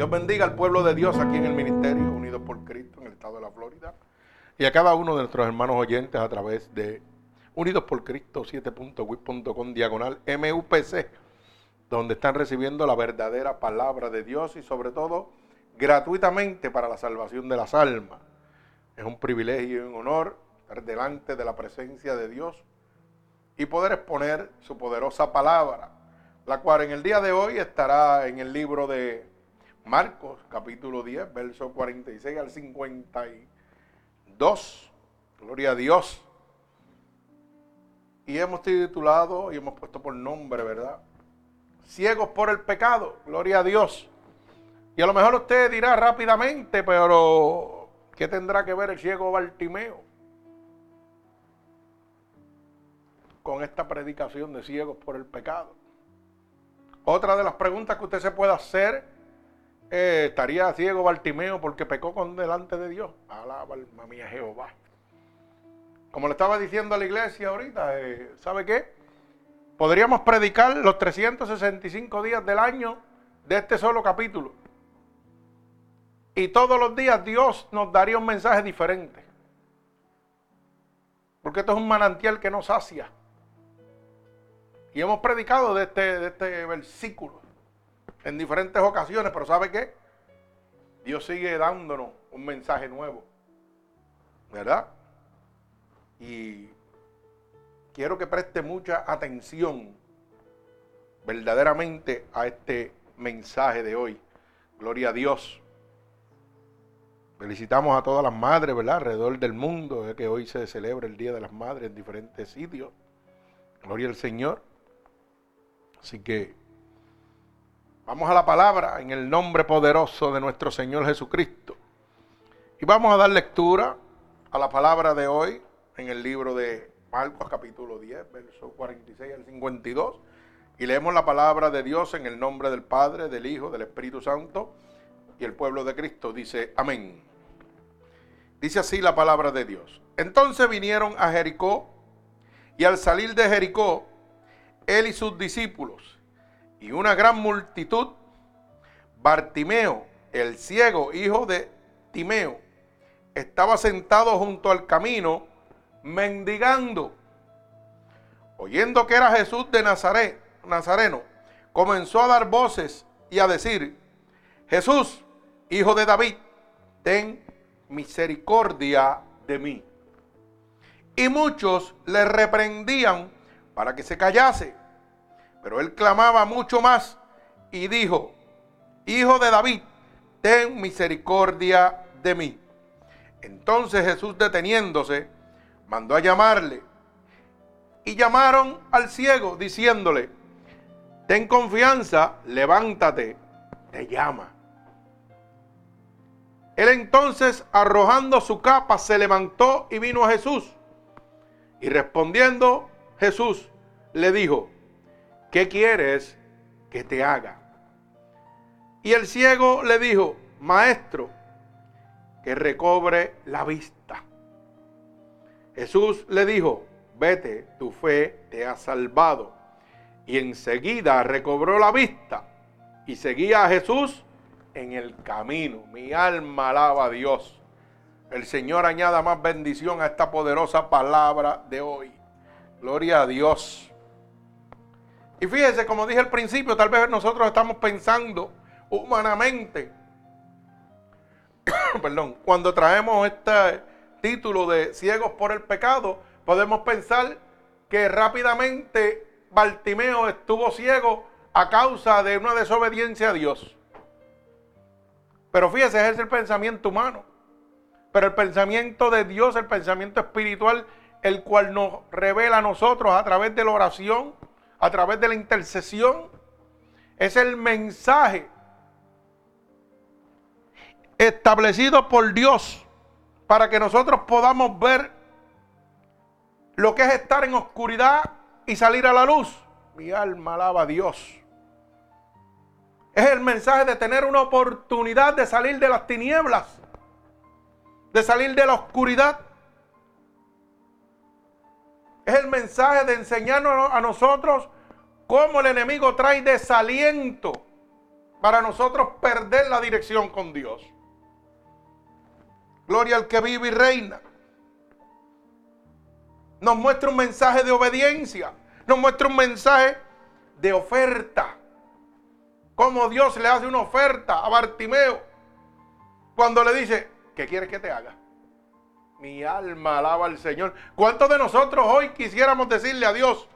Dios bendiga al pueblo de Dios aquí en el ministerio, unidos por Cristo en el estado de la Florida. Y a cada uno de nuestros hermanos oyentes a través de Unidos por Cristo 7.wip.com diagonal MUPC, donde están recibiendo la verdadera palabra de Dios y sobre todo gratuitamente para la salvación de las almas. Es un privilegio y un honor estar delante de la presencia de Dios y poder exponer su poderosa palabra, la cual en el día de hoy estará en el libro de Marcos, capítulo 10, verso 46 al 52. Gloria a Dios. Y hemos titulado y hemos puesto por nombre, ¿verdad? Ciegos por el pecado. Gloria a Dios. Y a lo mejor usted dirá rápidamente, pero ¿qué tendrá que ver el ciego Bartimeo con esta predicación de ciegos por el pecado? Otra de las preguntas que usted se puede hacer, eh, ¿estaría ciego Bartimeo porque pecó con delante de Dios? Alaba alma mía Jehová. Como le estaba diciendo a la iglesia ahorita, eh, ¿sabe qué? Podríamos predicar los 365 días del año de este solo capítulo. Y todos los días Dios nos daría un mensaje diferente. Porque esto es un manantial que nos sacia. Y hemos predicado de este, de este versículo en diferentes ocasiones, pero ¿sabe qué? Dios sigue dándonos un mensaje nuevo. ¿Verdad? Y quiero que preste mucha atención verdaderamente a este mensaje de hoy. Gloria a Dios. Felicitamos a todas las madres, ¿verdad? Alrededor del mundo, que hoy se celebra el Día de las Madres en diferentes sitios. Gloria al Señor. Así que vamos a la palabra en el nombre poderoso de nuestro Señor Jesucristo. Y vamos a dar lectura a la palabra de hoy en el libro de Marcos capítulo 10, versos 46 al 52. Y leemos la palabra de Dios en el nombre del Padre, del Hijo, del Espíritu Santo y el pueblo de Cristo. Dice, amén. Dice así la palabra de Dios. Entonces vinieron a Jericó y al salir de Jericó, él y sus discípulos y una gran multitud, Bartimeo, el ciego, hijo de Timeo, estaba sentado junto al camino mendigando. Oyendo que era Jesús de Nazaret, Nazareno, comenzó a dar voces y a decir, Jesús, hijo de David, ten misericordia de mí. Y muchos le reprendían para que se callase. Pero él clamaba mucho más y dijo, Hijo de David, ten misericordia de mí. Entonces Jesús deteniéndose, mandó a llamarle. Y llamaron al ciego diciéndole, ten confianza, levántate, te llama. Él entonces, arrojando su capa, se levantó y vino a Jesús. Y respondiendo Jesús, le dijo, ¿qué quieres que te haga? Y el ciego le dijo, maestro, que recobre la vista. Jesús le dijo, vete, tu fe te ha salvado. Y enseguida recobró la vista y seguía a Jesús en el camino. Mi alma alaba a Dios. El Señor añada más bendición a esta poderosa palabra de hoy. Gloria a Dios. Y fíjese, como dije al principio, tal vez nosotros estamos pensando humanamente, perdón, cuando traemos este título de ciegos por el pecado, podemos pensar que rápidamente Bartimeo estuvo ciego a causa de una desobediencia a Dios. Pero fíjese, ese es el pensamiento humano. Pero el pensamiento de Dios, el pensamiento espiritual, el cual nos revela a nosotros a través de la oración, a través de la intercesión, es el mensaje establecido por Dios para que nosotros podamos ver lo que es estar en oscuridad y salir a la luz. Mi alma alaba a Dios. Es el mensaje de tener una oportunidad de salir de las tinieblas, de salir de la oscuridad. Es el mensaje de enseñarnos a nosotros cómo el enemigo trae desaliento para nosotros perder la dirección con Dios. Gloria al que vive y reina. Nos muestra un mensaje de obediencia. Nos muestra un mensaje de oferta. Como Dios le hace una oferta a Bartimeo. Cuando le dice, ¿qué quieres que te haga? Mi alma alaba al Señor. ¿Cuántos de nosotros hoy quisiéramos decirle a Dios,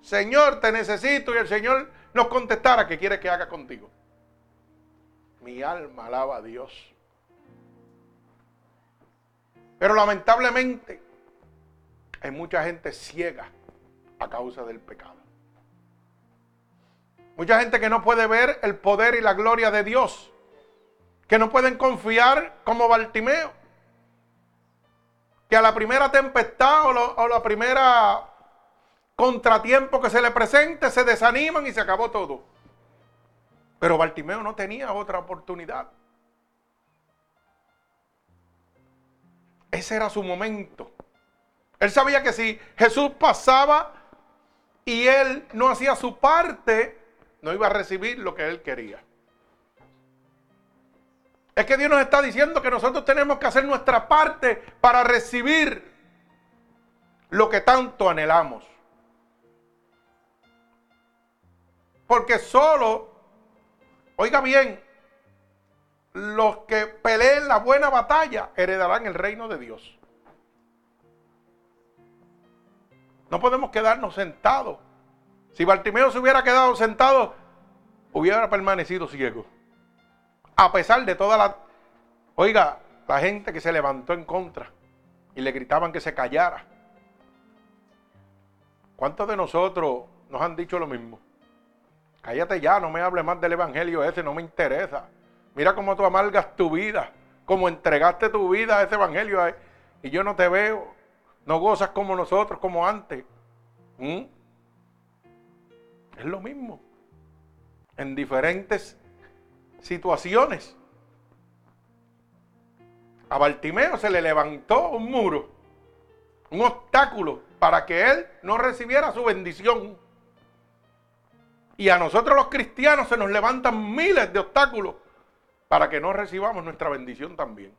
Señor, te necesito? Y el Señor nos contestara, ¿qué quiere que haga contigo? Mi alma alaba a Dios. Pero lamentablemente hay mucha gente ciega a causa del pecado. Mucha gente que no puede ver el poder y la gloria de Dios. Que no pueden confiar como Bartimeo. Que a la primera tempestad o, la primera contratiempo que se le presente se desaniman y se acabó todo. Pero Bartimeo no tenía otra oportunidad. Ese era su momento. Él sabía que si Jesús pasaba y él no hacía su parte, no iba a recibir lo que él quería. Es que Dios nos está diciendo que nosotros tenemos que hacer nuestra parte para recibir lo que tanto anhelamos. Porque solo Oiga bien, los que peleen la buena batalla heredarán el reino de Dios. No podemos quedarnos sentados. Si Bartimeo se hubiera quedado sentado, hubiera permanecido ciego. A pesar de toda la... Oiga, la gente que se levantó en contra y le gritaban que se callara. ¿Cuántos de nosotros nos han dicho lo mismo? Cállate ya, no me hables más del evangelio ese, no me interesa. Mira cómo tú amargas tu vida, cómo entregaste tu vida a ese evangelio y yo no te veo. No gozas como nosotros, como antes. ¿Mm? Es lo mismo. En diferentes situaciones. A Bartimeo se le levantó un muro, un obstáculo para que él no recibiera su bendición. Y a nosotros los cristianos se nos levantan miles de obstáculos para que no recibamos nuestra bendición también.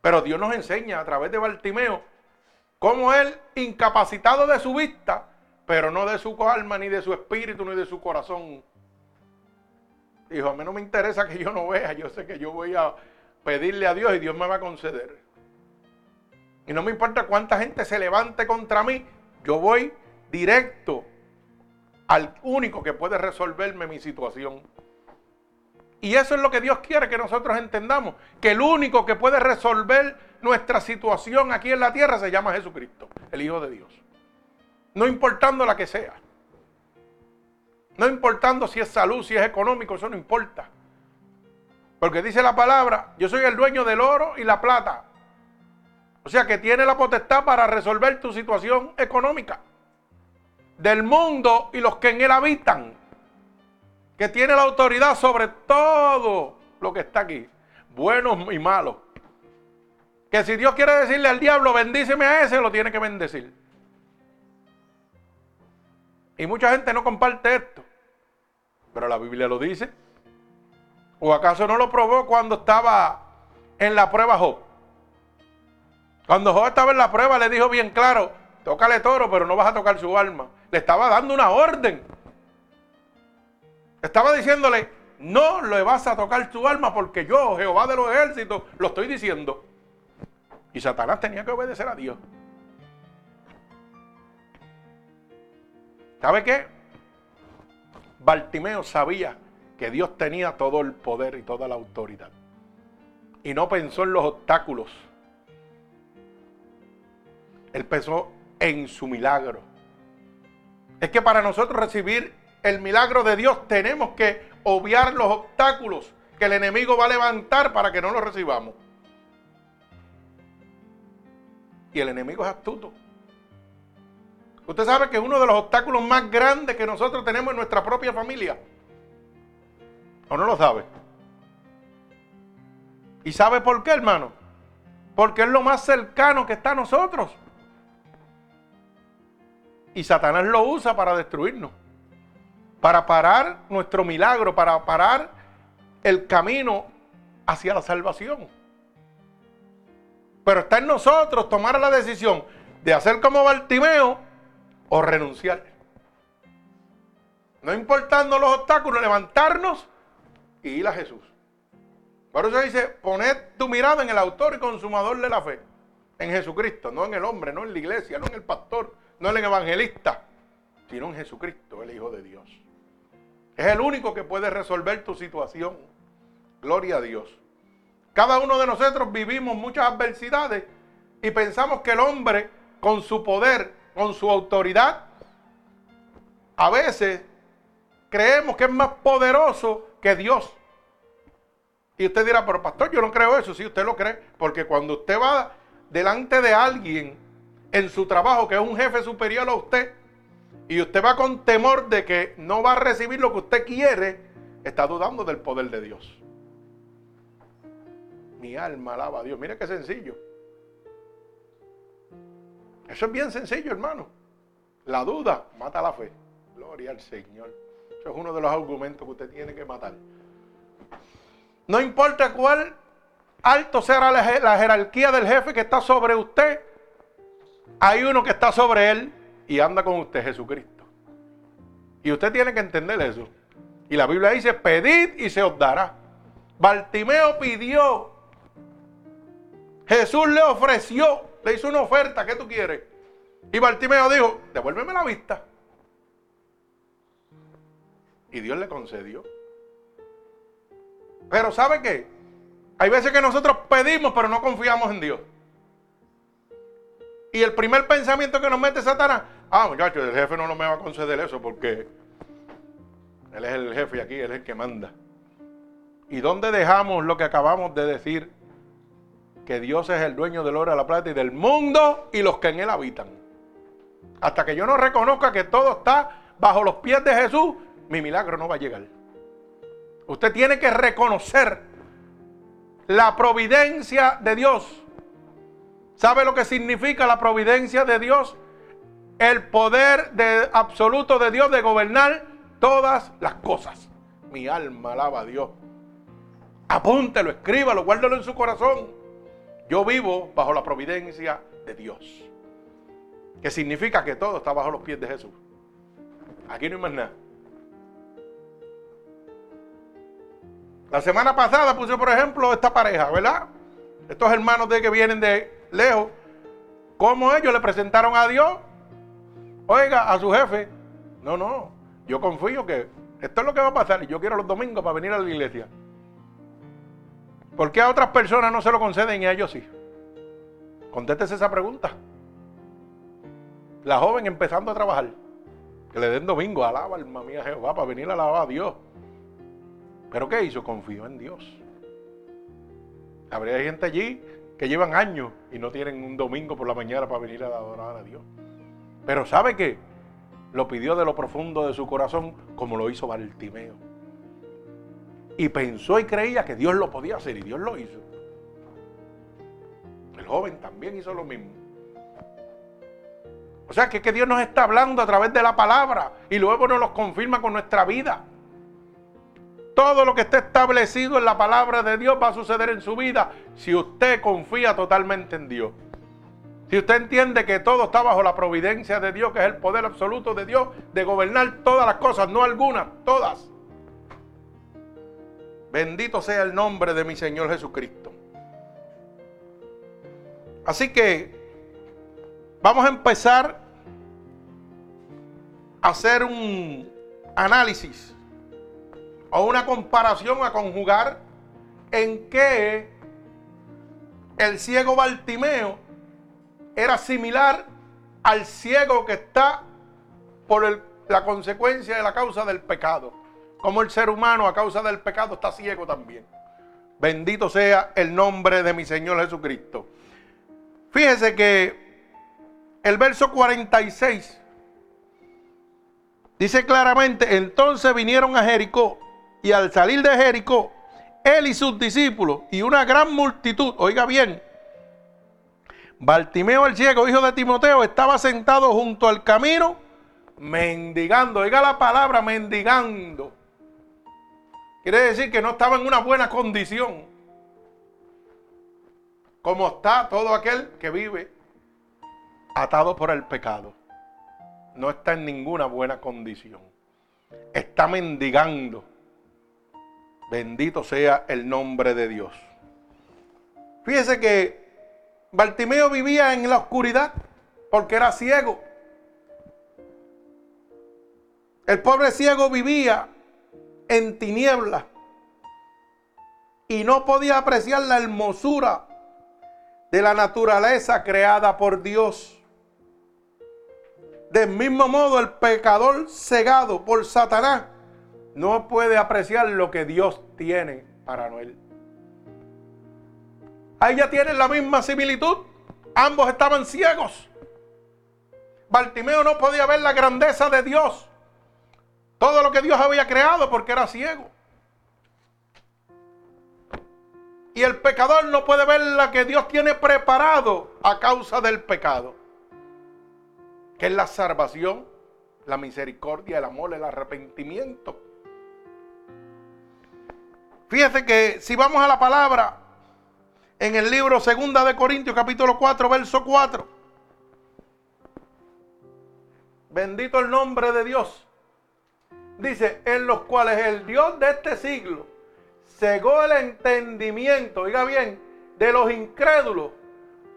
Pero Dios nos enseña a través de Bartimeo cómo él, incapacitado de su vista, pero no de su alma, ni de su espíritu, ni de su corazón, dijo, a mí no me interesa que yo no vea, yo sé que yo voy a pedirle a Dios y Dios me va a conceder. Y no me importa cuánta gente se levante contra mí, yo voy directo al único que puede resolverme mi situación. Y eso es lo que Dios quiere que nosotros entendamos, que el único que puede resolver nuestra situación aquí en la tierra se llama Jesucristo, el Hijo de Dios. No importando la que sea. No importando si es salud, si es económico, eso no importa. Porque dice la palabra, yo soy el dueño del oro y la plata. O sea que tiene la potestad para resolver tu situación económica del mundo y los que en él habitan, que tiene la autoridad sobre todo lo que está aquí, buenos y malos. Que si Dios quiere decirle al diablo, bendíceme a ese, lo tiene que bendecir. Y mucha gente no comparte esto, pero la Biblia lo dice. ¿O acaso no lo probó cuando estaba en la prueba Job? Cuando Job estaba en la prueba le dijo bien claro, tócale toro, pero no vas a tocar su alma le estaba dando una orden. Estaba diciéndole, no le vas a tocar tu alma porque yo, Jehová de los ejércitos, lo estoy diciendo. Y Satanás tenía que obedecer a Dios. ¿Sabe qué? Bartimeo sabía que Dios tenía todo el poder y toda la autoridad. Y no pensó en los obstáculos. Él pensó en su milagro. Es que para nosotros recibir el milagro de Dios tenemos que obviar los obstáculos que el enemigo va a levantar para que no los recibamos. Y el enemigo es astuto. Usted sabe que uno de los obstáculos más grandes que nosotros tenemos en nuestra propia familia. ¿O no lo sabe? ¿Y sabe por qué, hermano? Porque es lo más cercano que está a nosotros. Y Satanás lo usa para destruirnos. para parar nuestro milagro, para parar el camino hacia la salvación. Pero está en nosotros tomar la decisión de hacer como Bartimeo o renunciar. No importando los obstáculos, levantarnos y ir a Jesús. Por eso dice, poned tu mirada en el autor y consumador de la fe, en Jesucristo, no en el hombre, no en la iglesia, no en el pastor, no en el evangelista, sino en Jesucristo, el Hijo de Dios. Es el único que puede resolver tu situación. Gloria a Dios. Cada uno de nosotros vivimos muchas adversidades y pensamos que el hombre, con su poder, con su autoridad, a veces creemos que es más poderoso que Dios. Y usted dirá, pero pastor, yo no creo eso. Si usted lo cree, porque cuando usted va delante de alguien en su trabajo, que es un jefe superior a usted, y usted va con temor de que no va a recibir lo que usted quiere, está dudando del poder de Dios. Mi alma alaba a Dios. Mire qué sencillo. Eso es bien sencillo, hermano. La duda mata la fe. Gloria al Señor. Eso es uno de los argumentos que usted tiene que matar. No importa cuál alto sea la, jerarquía del jefe que está sobre usted, hay uno que está sobre él y anda con usted, Jesucristo. Y usted tiene que entender eso. Y la Biblia dice, pedid y se os dará. Bartimeo pidió Jesús le ofreció, le hizo una oferta, ¿qué tú quieres? Y Bartimeo dijo, devuélveme la vista. Y Dios le concedió. Pero ¿sabe qué? Hay veces que nosotros pedimos, pero no confiamos en Dios. Y el primer pensamiento que nos mete Satanás, ah, muchachos, el jefe no, no me va a conceder eso porque él es el jefe aquí él es el que manda. ¿Y dónde dejamos lo que acabamos de decir que Dios es el dueño del oro, de la plata y del mundo y los que en él habitan. Hasta que yo no reconozca que todo está bajo los pies de Jesús, mi milagro no va a llegar. Usted tiene que reconocer la providencia de Dios. ¿Sabe lo que significa la providencia de Dios? El poder de, absoluto de Dios de gobernar todas las cosas. Mi alma alaba a Dios. Apúntelo, escríbalo, guárdalo en su corazón. Yo vivo bajo la providencia de Dios. Que significa que todo está bajo los pies de Jesús. Aquí no hay más nada. La semana pasada puse, por ejemplo, esta pareja, ¿verdad? Estos hermanos de que vienen de lejos. ¿Cómo ellos le presentaron a Dios? Oiga, a su jefe. No, no. Yo confío que esto es lo que va a pasar y yo quiero los domingos para venir a la iglesia. ¿Por qué a otras personas no se lo conceden y a ellos sí? Contéstese esa pregunta. La joven empezando a trabajar, que le den domingo, alaba alma mía Jehová para venir a alabar a Dios. ¿Pero qué hizo? Confió en Dios. Habría gente allí que llevan años y no tienen un domingo por la mañana para venir a adorar a Dios. Pero ¿sabe qué? Lo pidió de lo profundo de su corazón como lo hizo Bartimeo y pensó y creía que Dios lo podía hacer y Dios lo hizo. El joven también hizo lo mismo. O sea que, que Dios nos está hablando a través de la palabra y luego nos lo confirma con nuestra vida. Todo lo que está establecido en la palabra de Dios va a suceder en su vida si usted confía totalmente en Dios. Si usted entiende que todo está bajo la providencia de Dios, que es el poder absoluto de Dios de gobernar todas las cosas, no algunas, todas. Bendito sea el nombre de mi Señor Jesucristo. Así que vamos a empezar a hacer un análisis o una comparación a conjugar en que el ciego Bartimeo era similar al ciego que está por la consecuencia de la causa del pecado como el ser humano a causa del pecado está ciego también. Bendito sea el nombre de mi Señor Jesucristo. Fíjese que el verso 46 dice claramente, entonces vinieron a Jericó y al salir de Jericó, él y sus discípulos y una gran multitud, oiga bien, Bartimeo el ciego, hijo de Timoteo, estaba sentado junto al camino mendigando. Oiga la palabra mendigando. Quiere decir que no estaba en una buena condición. Como está todo aquel que vive atado por el pecado. No está en ninguna buena condición. Está mendigando. Bendito sea el nombre de Dios. Fíjese que Bartimeo vivía en la oscuridad porque era ciego. El pobre ciego vivía en tinieblas y no podía apreciar la hermosura de la naturaleza creada por Dios. Del mismo modo, el pecador cegado por Satanás no puede apreciar lo que Dios tiene para él. Ahí ya tienen la misma similitud. Ambos estaban ciegos. Bartimeo no podía ver la grandeza de Dios. Todo lo que Dios había creado porque era ciego. Y el pecador no puede ver la que Dios tiene preparado a causa del pecado. Que es la salvación, la misericordia, el amor, el arrepentimiento. Fíjese que si vamos a la palabra en el libro Segunda de Corintios capítulo 4 verso 4. Bendito el nombre de Dios. Dice, en los cuales el Dios de este siglo cegó el entendimiento, oiga bien, de los incrédulos,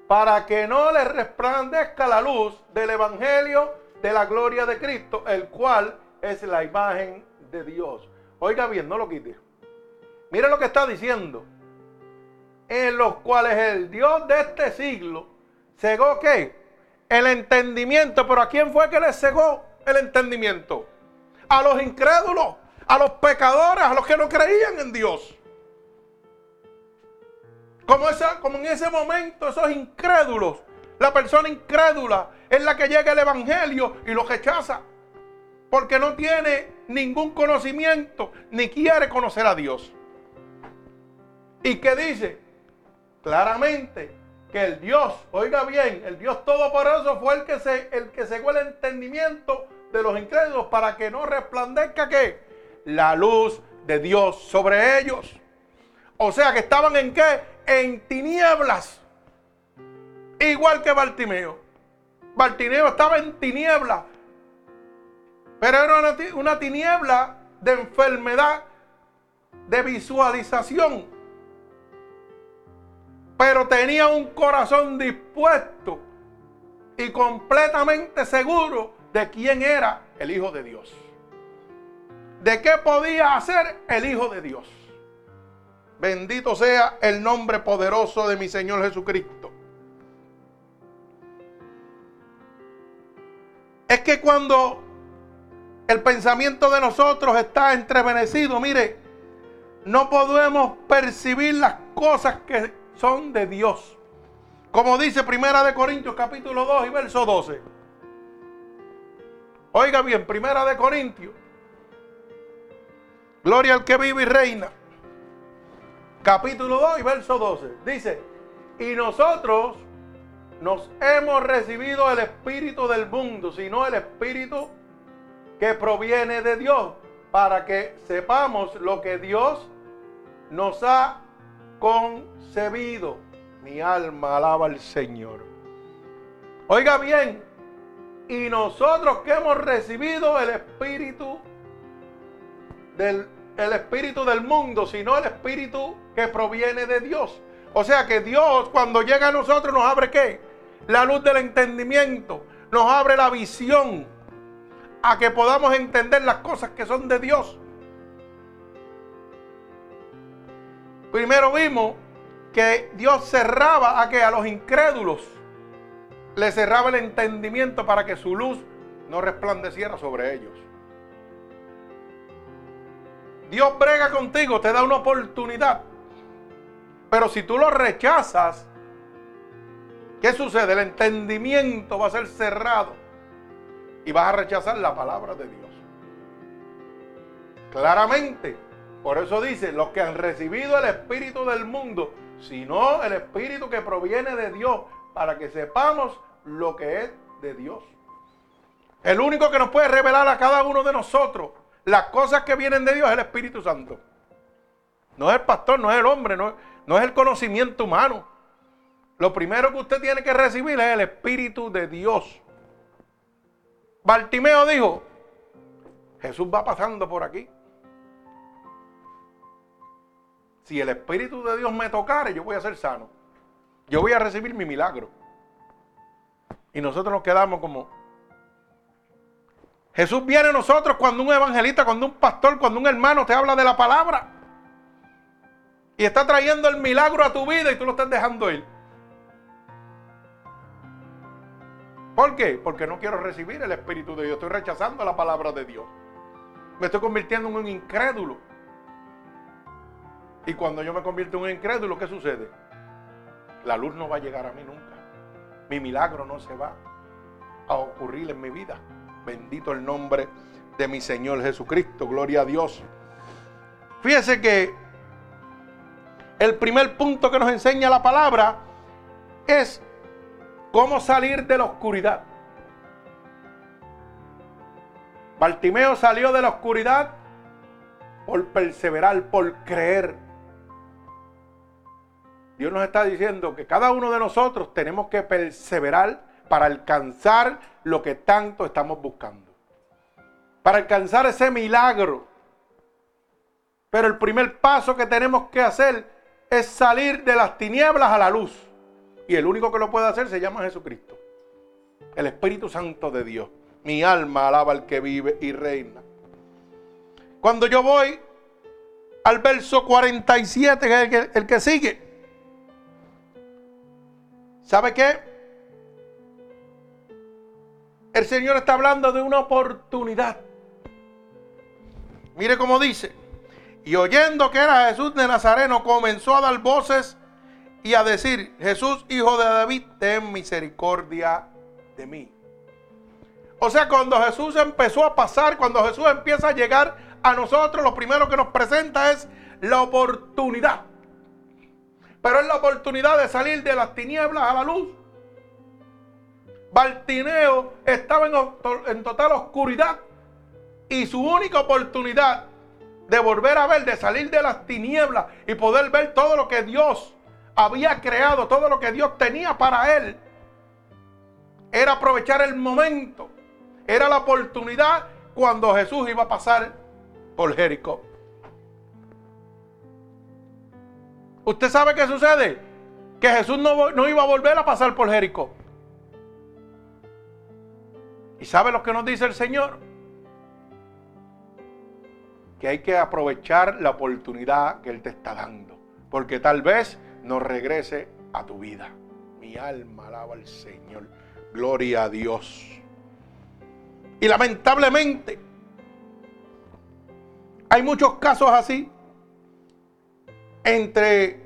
para que no les resplandezca la luz del Evangelio de la gloria de Cristo, el cual es la imagen de Dios. Oiga bien, no lo quite. Mire lo que está diciendo en los cuales el Dios de este siglo cegó qué? El entendimiento. Pero ¿a quién fue que le cegó el entendimiento? A los incrédulos, a los pecadores, a los que no creían en Dios. Como, en ese momento esos incrédulos, la persona incrédula es la que llega el Evangelio y lo rechaza. Porque no tiene ningún conocimiento ni quiere conocer a Dios. ¿Y qué dice? claramente que el Dios, oiga bien, el Dios Todopoderoso fue el que se, el que el entendimiento de los incrédulos para que no resplandezca que la luz de Dios sobre ellos. O sea que estaban en qué? En tinieblas. Igual que Bartimeo. Bartimeo estaba en tinieblas. Pero era una, tiniebla de enfermedad, de visualización pero tenía un corazón dispuesto y completamente seguro de quién era el Hijo de Dios. De qué podía hacer el Hijo de Dios. Bendito sea el nombre poderoso de mi Señor Jesucristo. Es que cuando el pensamiento de nosotros está entrevenecido, mire, no podemos percibir las cosas que son de Dios. Como dice Primera de Corintios capítulo 2 y verso 12. Oiga bien, Primera de Corintios. Gloria al que vive y reina. Capítulo 2 y verso 12. Dice, y nosotros nos hemos recibido el espíritu del mundo, sino el espíritu que proviene de Dios, para que sepamos lo que Dios nos ha concebido. Mi alma alaba al Señor. Oiga bien, y nosotros que hemos recibido el espíritu del el espíritu del mundo, sino el espíritu que proviene de Dios. O sea que Dios cuando llega a nosotros nos abre qué? La luz del entendimiento, nos abre la visión a que podamos entender las cosas que son de Dios. Primero vimos que Dios cerraba a que a los incrédulos le cerraba el entendimiento para que su luz no resplandeciera sobre ellos. Dios brega contigo, te da una oportunidad. Pero si tú lo rechazas, ¿qué sucede? El entendimiento va a ser cerrado y vas a rechazar la palabra de Dios. Claramente, por eso dice, los que han recibido el Espíritu del mundo, sino el Espíritu que proviene de Dios, para que sepamos lo que es de Dios. El único que nos puede revelar a cada uno de nosotros las cosas que vienen de Dios es el Espíritu Santo. No es el pastor, no es el hombre, no, es el conocimiento humano. Lo primero que usted tiene que recibir es el Espíritu de Dios. Bartimeo dijo, Jesús va pasando por aquí. Si el Espíritu de Dios me tocara, yo voy a ser sano. Yo voy a recibir mi milagro. Y nosotros nos quedamos como... Jesús viene a nosotros cuando un evangelista, cuando un pastor, cuando un hermano te habla de la palabra. Y está trayendo el milagro a tu vida y tú lo estás dejando ir. ¿Por qué? Porque no quiero recibir el Espíritu de Dios. Estoy rechazando la palabra de Dios. Me estoy convirtiendo en un incrédulo. Y cuando yo me convierto en un incrédulo, ¿qué sucede? La luz no va a llegar a mí nunca. Mi milagro no se va a ocurrir en mi vida. Bendito el nombre de mi Señor Jesucristo. Gloria a Dios. Fíjese que el primer punto que nos enseña la palabra es cómo salir de la oscuridad. Bartimeo salió de la oscuridad por perseverar, por creer. Dios nos está diciendo que cada uno de nosotros tenemos que perseverar para alcanzar lo que tanto estamos buscando. Para alcanzar ese milagro. Pero el primer paso que tenemos que hacer es salir de las tinieblas a la luz. Y el único que lo puede hacer se llama Jesucristo. El Espíritu Santo de Dios. Mi alma alaba al que vive y reina. Cuando yo voy al verso 47, que es el que, el que sigue. ¿Sabe qué? El Señor está hablando de una oportunidad. Mire cómo dice. Y oyendo que era Jesús de Nazareno, comenzó a dar voces y a decir, Jesús, hijo de David, ten misericordia de mí. O sea, cuando Jesús empezó a pasar, cuando Jesús empieza a llegar a nosotros, lo primero que nos presenta es la oportunidad. Pero es la oportunidad de salir de las tinieblas a la luz. Bartineo estaba en, en total oscuridad y su única oportunidad de volver a ver, de salir de las tinieblas y poder ver todo lo que Dios había creado, todo lo que Dios tenía para él, era aprovechar el momento, era la oportunidad cuando Jesús iba a pasar por Jericó. ¿Usted sabe qué sucede? Que Jesús no, iba a volver a pasar por Jericó. ¿Y sabe lo que nos dice el Señor? que hay que aprovechar la oportunidad que Él te está dando. Porque tal vez no regrese a tu vida. Mi alma alaba al Señor. Gloria a Dios. Y lamentablemente, hay muchos casos así entre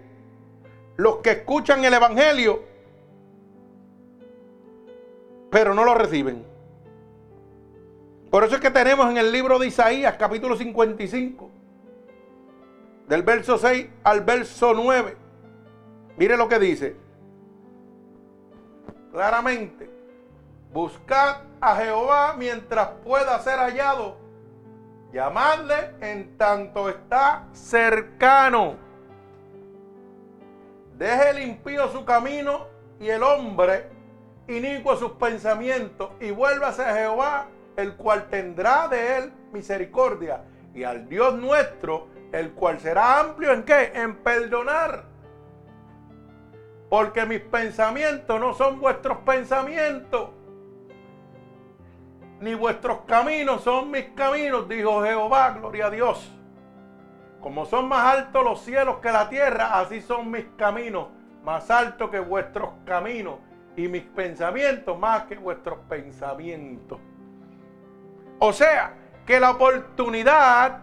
los que escuchan el Evangelio, pero no lo reciben. Por eso es que tenemos en el libro de Isaías, capítulo 55, del verso 6 al verso 9. Mire lo que dice. Claramente, buscad a Jehová mientras pueda ser hallado. Llamadle en tanto está cercano. Deje el impío su camino y el hombre inicuo sus pensamientos y vuélvase a Jehová el cual tendrá de él misericordia, y al Dios nuestro, el cual será amplio en qué? En perdonar. Porque mis pensamientos no son vuestros pensamientos, ni vuestros caminos son mis caminos, dijo Jehová, gloria a Dios. Como son más altos los cielos que la tierra, así son mis caminos, más altos que vuestros caminos, y mis pensamientos más que vuestros pensamientos. O sea, que la oportunidad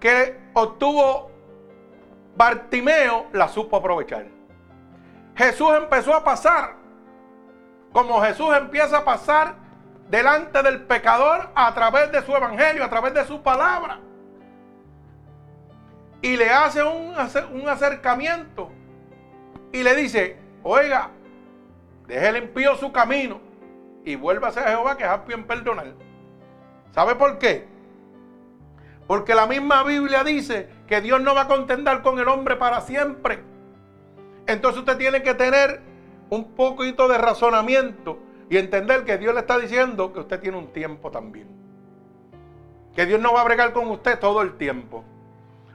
que obtuvo Bartimeo la supo aprovechar. Jesús empezó a pasar como Jesús empieza a pasar delante del pecador a través de su evangelio, a través de su palabra. Y le hace un, un acercamiento y le dice, oiga, deje limpio su camino y vuélvase a Jehová que es apio en perdonar. ¿Sabe por qué? Porque la misma Biblia dice que Dios no va a contendar con el hombre para siempre. Entonces usted tiene que tener un poquito de razonamiento y entender que Dios le está diciendo que usted tiene un tiempo también. Que Dios no va a bregar con usted todo el tiempo.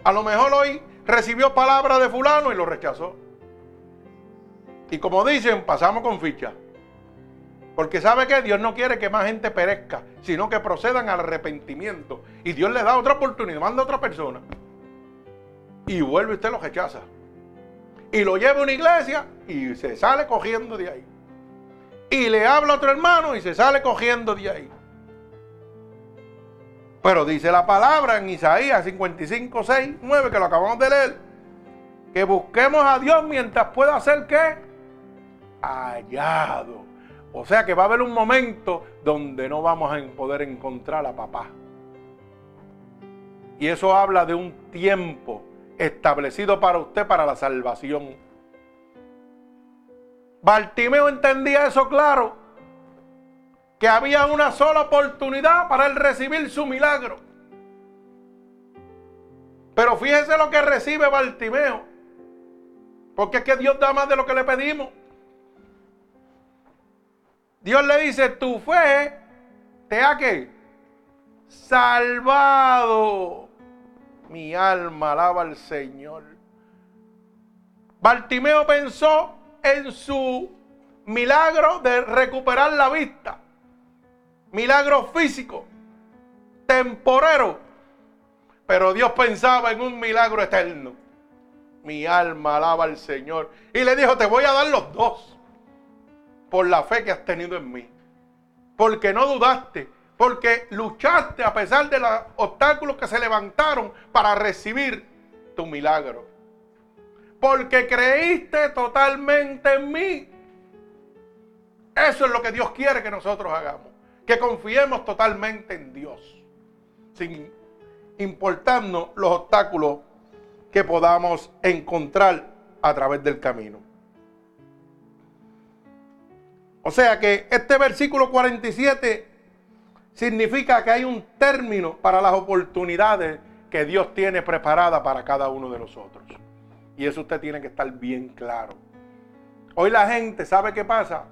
A lo mejor hoy recibió palabra de fulano y lo rechazó. Y como dicen, pasamos con ficha. Porque sabe que Dios no quiere que más gente perezca, sino que procedan al arrepentimiento. Y Dios le da otra oportunidad, manda a otra persona. Y vuelve usted lo rechaza. Y lo lleva a una iglesia y se sale cogiendo de ahí. Y le habla a otro hermano y se sale cogiendo de ahí. Pero dice la palabra en Isaías 55, 6, 9, que lo acabamos de leer, que busquemos a Dios mientras pueda ser que hallado. O sea que va a haber un momento donde no vamos a poder encontrar a papá. Y eso habla de un tiempo establecido para usted para la salvación. Bartimeo entendía eso claro, que había una sola oportunidad para él recibir su milagro. Pero fíjese lo que recibe Bartimeo, porque es que Dios da más de lo que le pedimos. Dios le dice, tu fe te ha salvado. Mi alma alaba al Señor. Bartimeo pensó en su milagro de recuperar la vista. Milagro físico, temporero. Pero Dios pensaba en un milagro eterno. Mi alma alaba al Señor. Y le dijo, te voy a dar los dos por la fe que has tenido en mí. Porque no dudaste, porque luchaste a pesar de los obstáculos que se levantaron para recibir tu milagro. Porque creíste totalmente en mí. Eso es lo que Dios quiere que nosotros hagamos. Que confiemos totalmente en Dios. Sin importarnos los obstáculos que podamos encontrar a través del camino. O sea que este versículo 47 significa que hay un término para las oportunidades que Dios tiene preparadas para cada uno de nosotros. Y eso usted tiene que estar bien claro. Hoy la gente, ¿sabe qué pasa?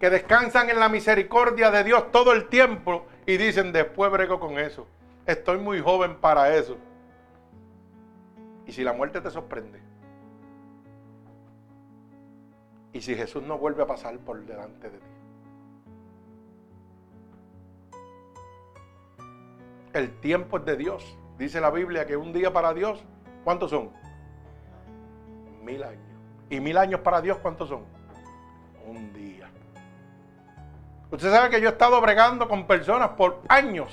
Que descansan en la misericordia de Dios todo el tiempo y dicen, después brego con eso. Estoy muy joven para eso. Y si la muerte te sorprende, y si Jesús no vuelve a pasar por delante de ti. El tiempo es de Dios. Dice la Biblia que un día para Dios, ¿cuántos son? Mil años. ¿Y mil años para Dios cuántos son? Un día. Usted sabe que yo he estado bregando con personas por años.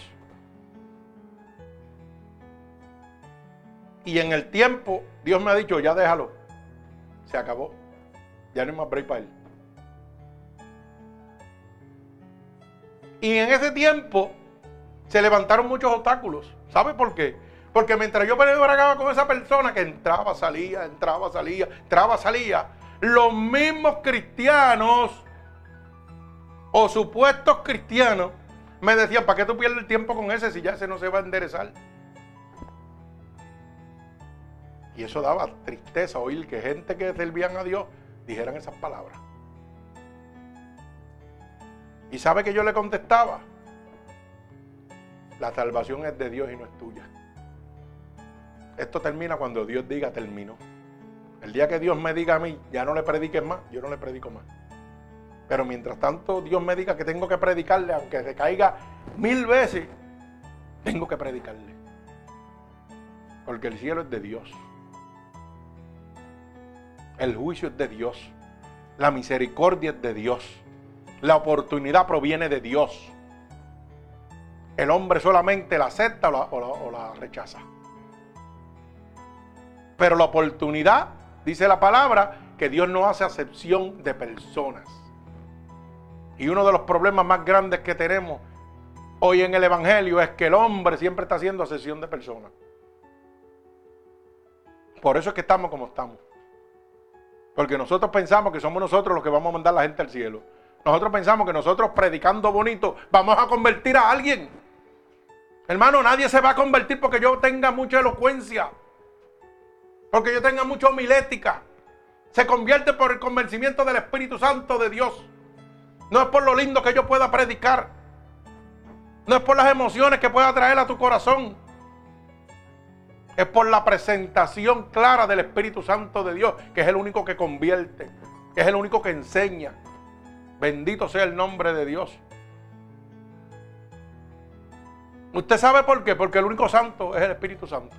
Y en el tiempo Dios me ha dicho, ya déjalo. Se acabó. Ya no hay más break para él. Y en ese tiempo se levantaron muchos obstáculos. ¿Sabe por qué? Porque mientras yo bregaba con esa persona que entraba, salía, entraba, salía, entraba, salía, los mismos cristianos o supuestos cristianos me decían, ¿para qué tú pierdes el tiempo con ese si ya ese no se va a enderezar? Y eso daba tristeza oír que gente que servían a Dios dijeran esas palabras. ¿Y sabe que yo le contestaba? La salvación es de Dios y no es tuya. Esto termina cuando Dios diga terminó. El día que Dios me diga a mí, ya no le prediques más, yo no le predico más. Pero mientras tanto Dios me diga que tengo que predicarle, aunque se caiga mil veces, tengo que predicarle. Porque el cielo es de Dios. El juicio es de Dios. La misericordia es de Dios. La oportunidad proviene de Dios. El hombre solamente la acepta o la, rechaza. Pero la oportunidad, dice la palabra, que Dios no hace acepción de personas. Y uno de los problemas más grandes que tenemos hoy en el Evangelio es que el hombre siempre está haciendo acepción de personas. Por eso es que estamos como estamos. Porque nosotros pensamos que somos nosotros los que vamos a mandar a la gente al cielo. Nosotros pensamos que nosotros predicando bonito vamos a convertir a alguien. Hermano, nadie se va a convertir porque yo tenga mucha elocuencia. Porque yo tenga mucha homilética. Se convierte por el convencimiento del Espíritu Santo de Dios. No es por lo lindo que yo pueda predicar. No es por las emociones que pueda traer a tu corazón. Es por la presentación clara del Espíritu Santo de Dios, que es el único que convierte, que es el único que enseña. Bendito sea el nombre de Dios. ¿Usted sabe por qué? Porque el único santo es el Espíritu Santo.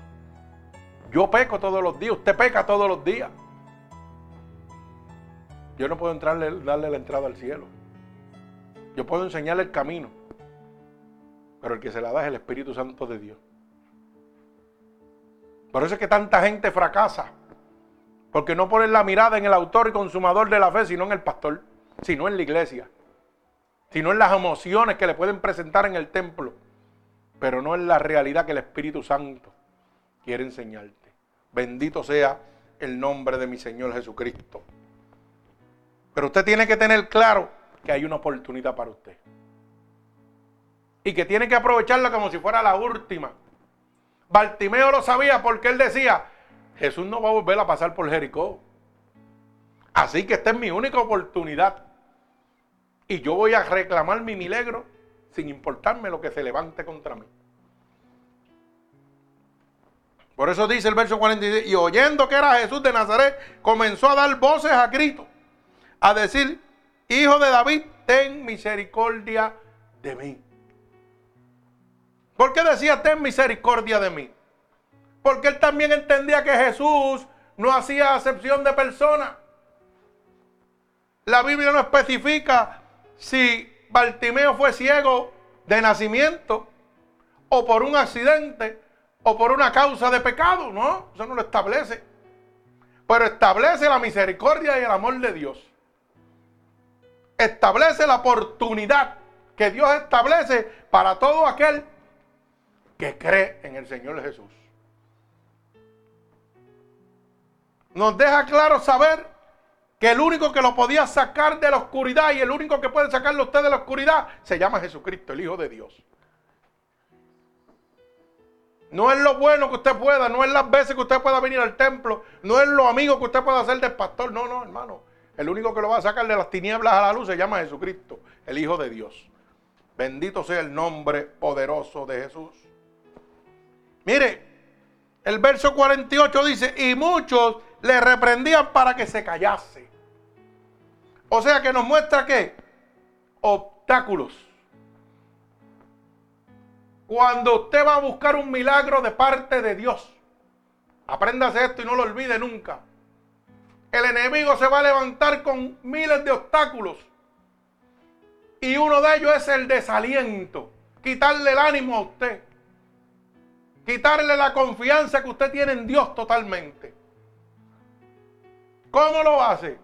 Yo peco todos los días, usted peca todos los días. Yo no puedo entrarle, darle la entrada al cielo. Yo puedo enseñarle el camino. Pero el que se la da es el Espíritu Santo de Dios. Por eso es que tanta gente fracasa. Porque no ponen la mirada en el autor y consumador de la fe, sino en el pastor, sino en la iglesia, sino en las emociones que le pueden presentar en el templo, pero no en la realidad que el Espíritu Santo quiere enseñarte. Bendito sea el nombre de mi Señor Jesucristo. Pero usted tiene que tener claro que hay una oportunidad para usted. Y que tiene que aprovecharla como si fuera la última. Bartimeo lo sabía porque él decía, Jesús no va a volver a pasar por Jericó. Así que esta es mi única oportunidad. Y yo voy a reclamar mi milagro sin importarme lo que se levante contra mí. Por eso dice el verso 46, y oyendo que era Jesús de Nazaret, comenzó a dar voces a Cristo, a decir, Hijo de David, ten misericordia de mí. ¿Por qué decía, ten misericordia de mí? Porque él también entendía que Jesús no hacía acepción de personas. La Biblia no especifica si Bartimeo fue ciego de nacimiento o por un accidente o por una causa de pecado, no, eso no lo establece. Pero establece la misericordia y el amor de Dios. Establece la oportunidad que Dios establece para todo aquel que cree en el Señor Jesús. Nos deja claro saber que el único que lo podía sacar de la oscuridad y el único que puede sacarlo a usted de la oscuridad se llama Jesucristo, el Hijo de Dios. No es lo bueno que usted pueda, no es las veces que usted pueda venir al templo, no es lo amigo que usted pueda hacer del pastor, no, no, hermano. El único que lo va a sacar de las tinieblas a la luz se llama Jesucristo, el Hijo de Dios. Bendito sea el nombre poderoso de Jesús. Mire, el verso 48 dice, y muchos le reprendían para que se callase. O sea que nos muestra que obstáculos. Cuando usted va a buscar un milagro de parte de Dios, apréndase esto y no lo olvide nunca. El enemigo se va a levantar con miles de obstáculos. Y uno de ellos es el desaliento. Quitarle el ánimo a usted. Quitarle la confianza que usted tiene en Dios totalmente. ¿Cómo lo hace?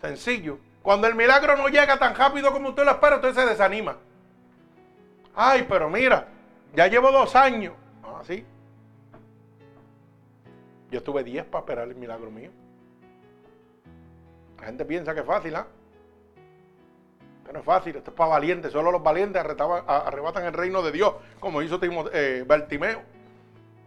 Sencillo. Cuando el milagro no llega tan rápido como usted lo espera, usted se desanima. Ay, pero mira, ya llevo dos años. Ah, sí. Yo estuve diez para esperar el milagro mío. La gente piensa que es fácil, ¿ah? no es fácil, esto es para valientes. Solo los valientes arrebatan el reino de Dios, como hizo eh, Bartimeo.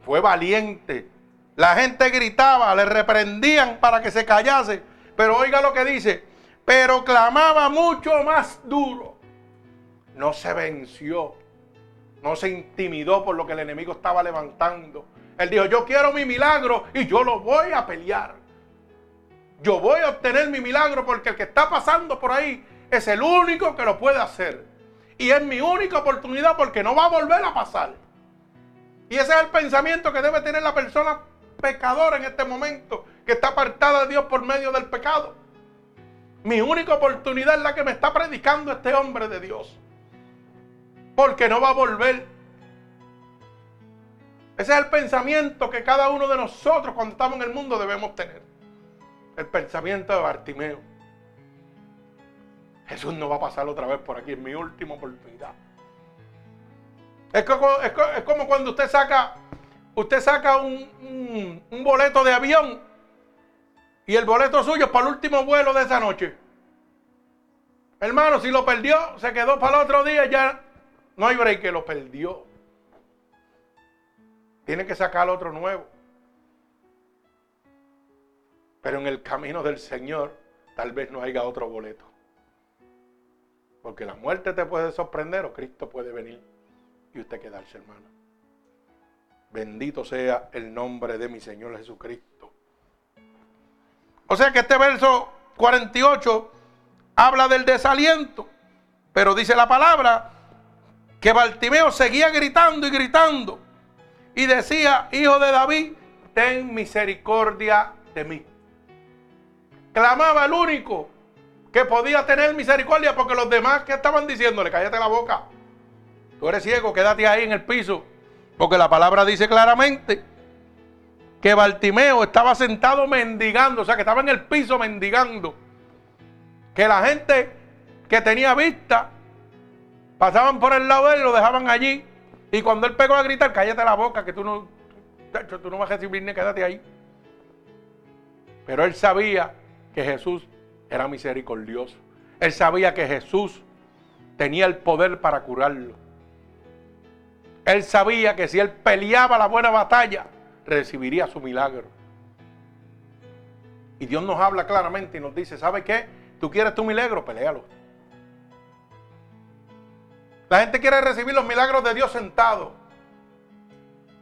Fue valiente. La gente gritaba, le reprendían para que se callase. Pero oiga lo que dice, pero clamaba mucho más duro. No se venció, no se intimidó por lo que el enemigo estaba levantando. Él dijo, yo quiero mi milagro y yo lo voy a pelear. Yo voy a obtener mi milagro porque el que está pasando por ahí es el único que lo puede hacer. Y es mi única oportunidad porque no va a volver a pasar. Y ese es el pensamiento que debe tener la persona pecadora en este momento, que está apartada de Dios por medio del pecado. Mi única oportunidad es la que me está predicando este hombre de Dios. Porque no va a volver. Ese es el pensamiento que cada uno de nosotros cuando estamos en el mundo debemos tener. El pensamiento de Bartimeo. Jesús no va a pasar otra vez por aquí, es mi última oportunidad. Es como, cuando usted saca, usted saca un, boleto de avión y el boleto suyo es para el último vuelo de esa noche. Hermano, si lo perdió, se quedó para el otro día, ya no hay break que lo perdió. Tiene que sacar otro nuevo. Pero en el camino del Señor tal vez no haya otro boleto. Porque la muerte te puede sorprender o Cristo puede venir y usted quedarse, hermano. Bendito sea el nombre de mi Señor Jesucristo. O sea que este verso 48 habla del desaliento, pero dice la palabra que Bartimeo seguía gritando y gritando y decía, hijo de David, ten misericordia de mí. Clamaba el único que podía tener misericordia porque los demás que estaban diciéndole, cállate la boca. Tú eres ciego, quédate ahí en el piso. Porque la palabra dice claramente que Bartimeo estaba sentado mendigando, o sea, que estaba en el piso mendigando. Que la gente que tenía vista pasaban por el lado de él y lo dejaban allí. Y cuando él pegó a gritar, cállate la boca, que tú no, tú no vas a recibir ni quédate ahí. Pero él sabía que Jesús era misericordioso. Él sabía que Jesús tenía el poder para curarlo. Él sabía que si él peleaba la buena batalla, recibiría su milagro. Y Dios nos habla claramente y nos dice, ¿sabe qué? Tú quieres tu milagro, pelealo. La gente quiere recibir los milagros de Dios sentado,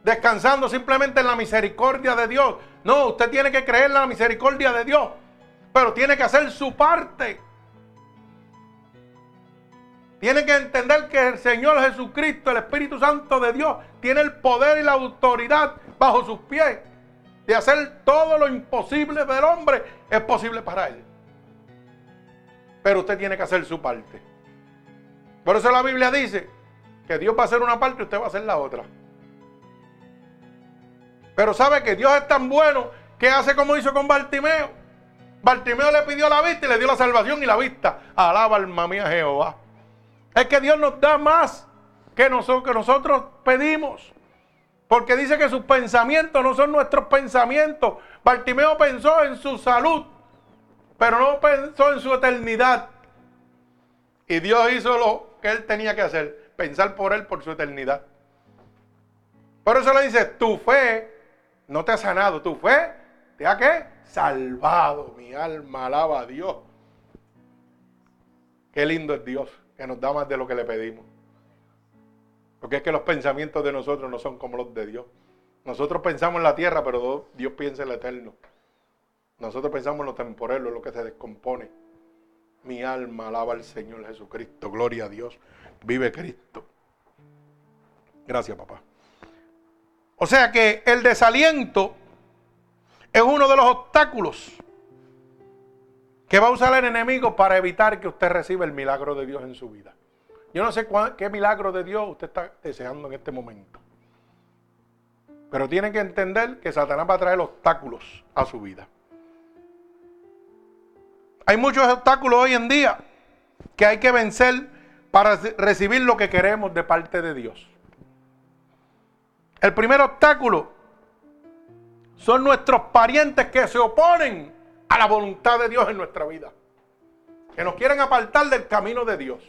descansando simplemente en la misericordia de Dios. No, usted tiene que creer en la misericordia de Dios, pero tiene que hacer su parte. Tiene que entender que el Señor Jesucristo, el Espíritu Santo de Dios, tiene el poder y la autoridad bajo sus pies de hacer todo lo imposible del hombre, es posible para él. Pero usted tiene que hacer su parte. Por eso la Biblia dice que Dios va a hacer una parte y usted va a hacer la otra. Pero sabe que Dios es tan bueno que hace como hizo con Bartimeo. Bartimeo le pidió la vista y le dio la salvación y la vista. Alaba alma mía Jehová. Es que Dios nos da más que nosotros, que nosotros pedimos. Porque dice que sus pensamientos no son nuestros pensamientos. Bartimeo pensó en su salud, pero no pensó en su eternidad. Y Dios hizo lo que él tenía que hacer, pensar por él, por su eternidad. Por eso le dice, tu fe no te ha sanado, tu fe te ha qué? Salvado. Mi alma alaba a Dios. Qué lindo es Dios que nos da más de lo que le pedimos. Porque es que los pensamientos de nosotros no son como los de Dios. Nosotros pensamos en la tierra, pero Dios piensa en lo eterno. Nosotros pensamos en lo temporal, lo que se descompone. Mi alma alaba al Señor Jesucristo. Gloria a Dios. Vive Cristo. Gracias, papá. O sea que el desaliento es uno de los obstáculos que va a usar el enemigo para evitar que usted reciba el milagro de Dios en su vida. Yo no sé qué milagro de Dios usted está deseando en este momento. Pero tiene que entender que Satanás va a traer obstáculos a su vida. Hay muchos obstáculos hoy en día que hay que vencer para recibir lo que queremos de parte de Dios. El primer obstáculo son nuestros parientes que se oponen a la voluntad de Dios en nuestra vida. Que nos quieren apartar del camino de Dios.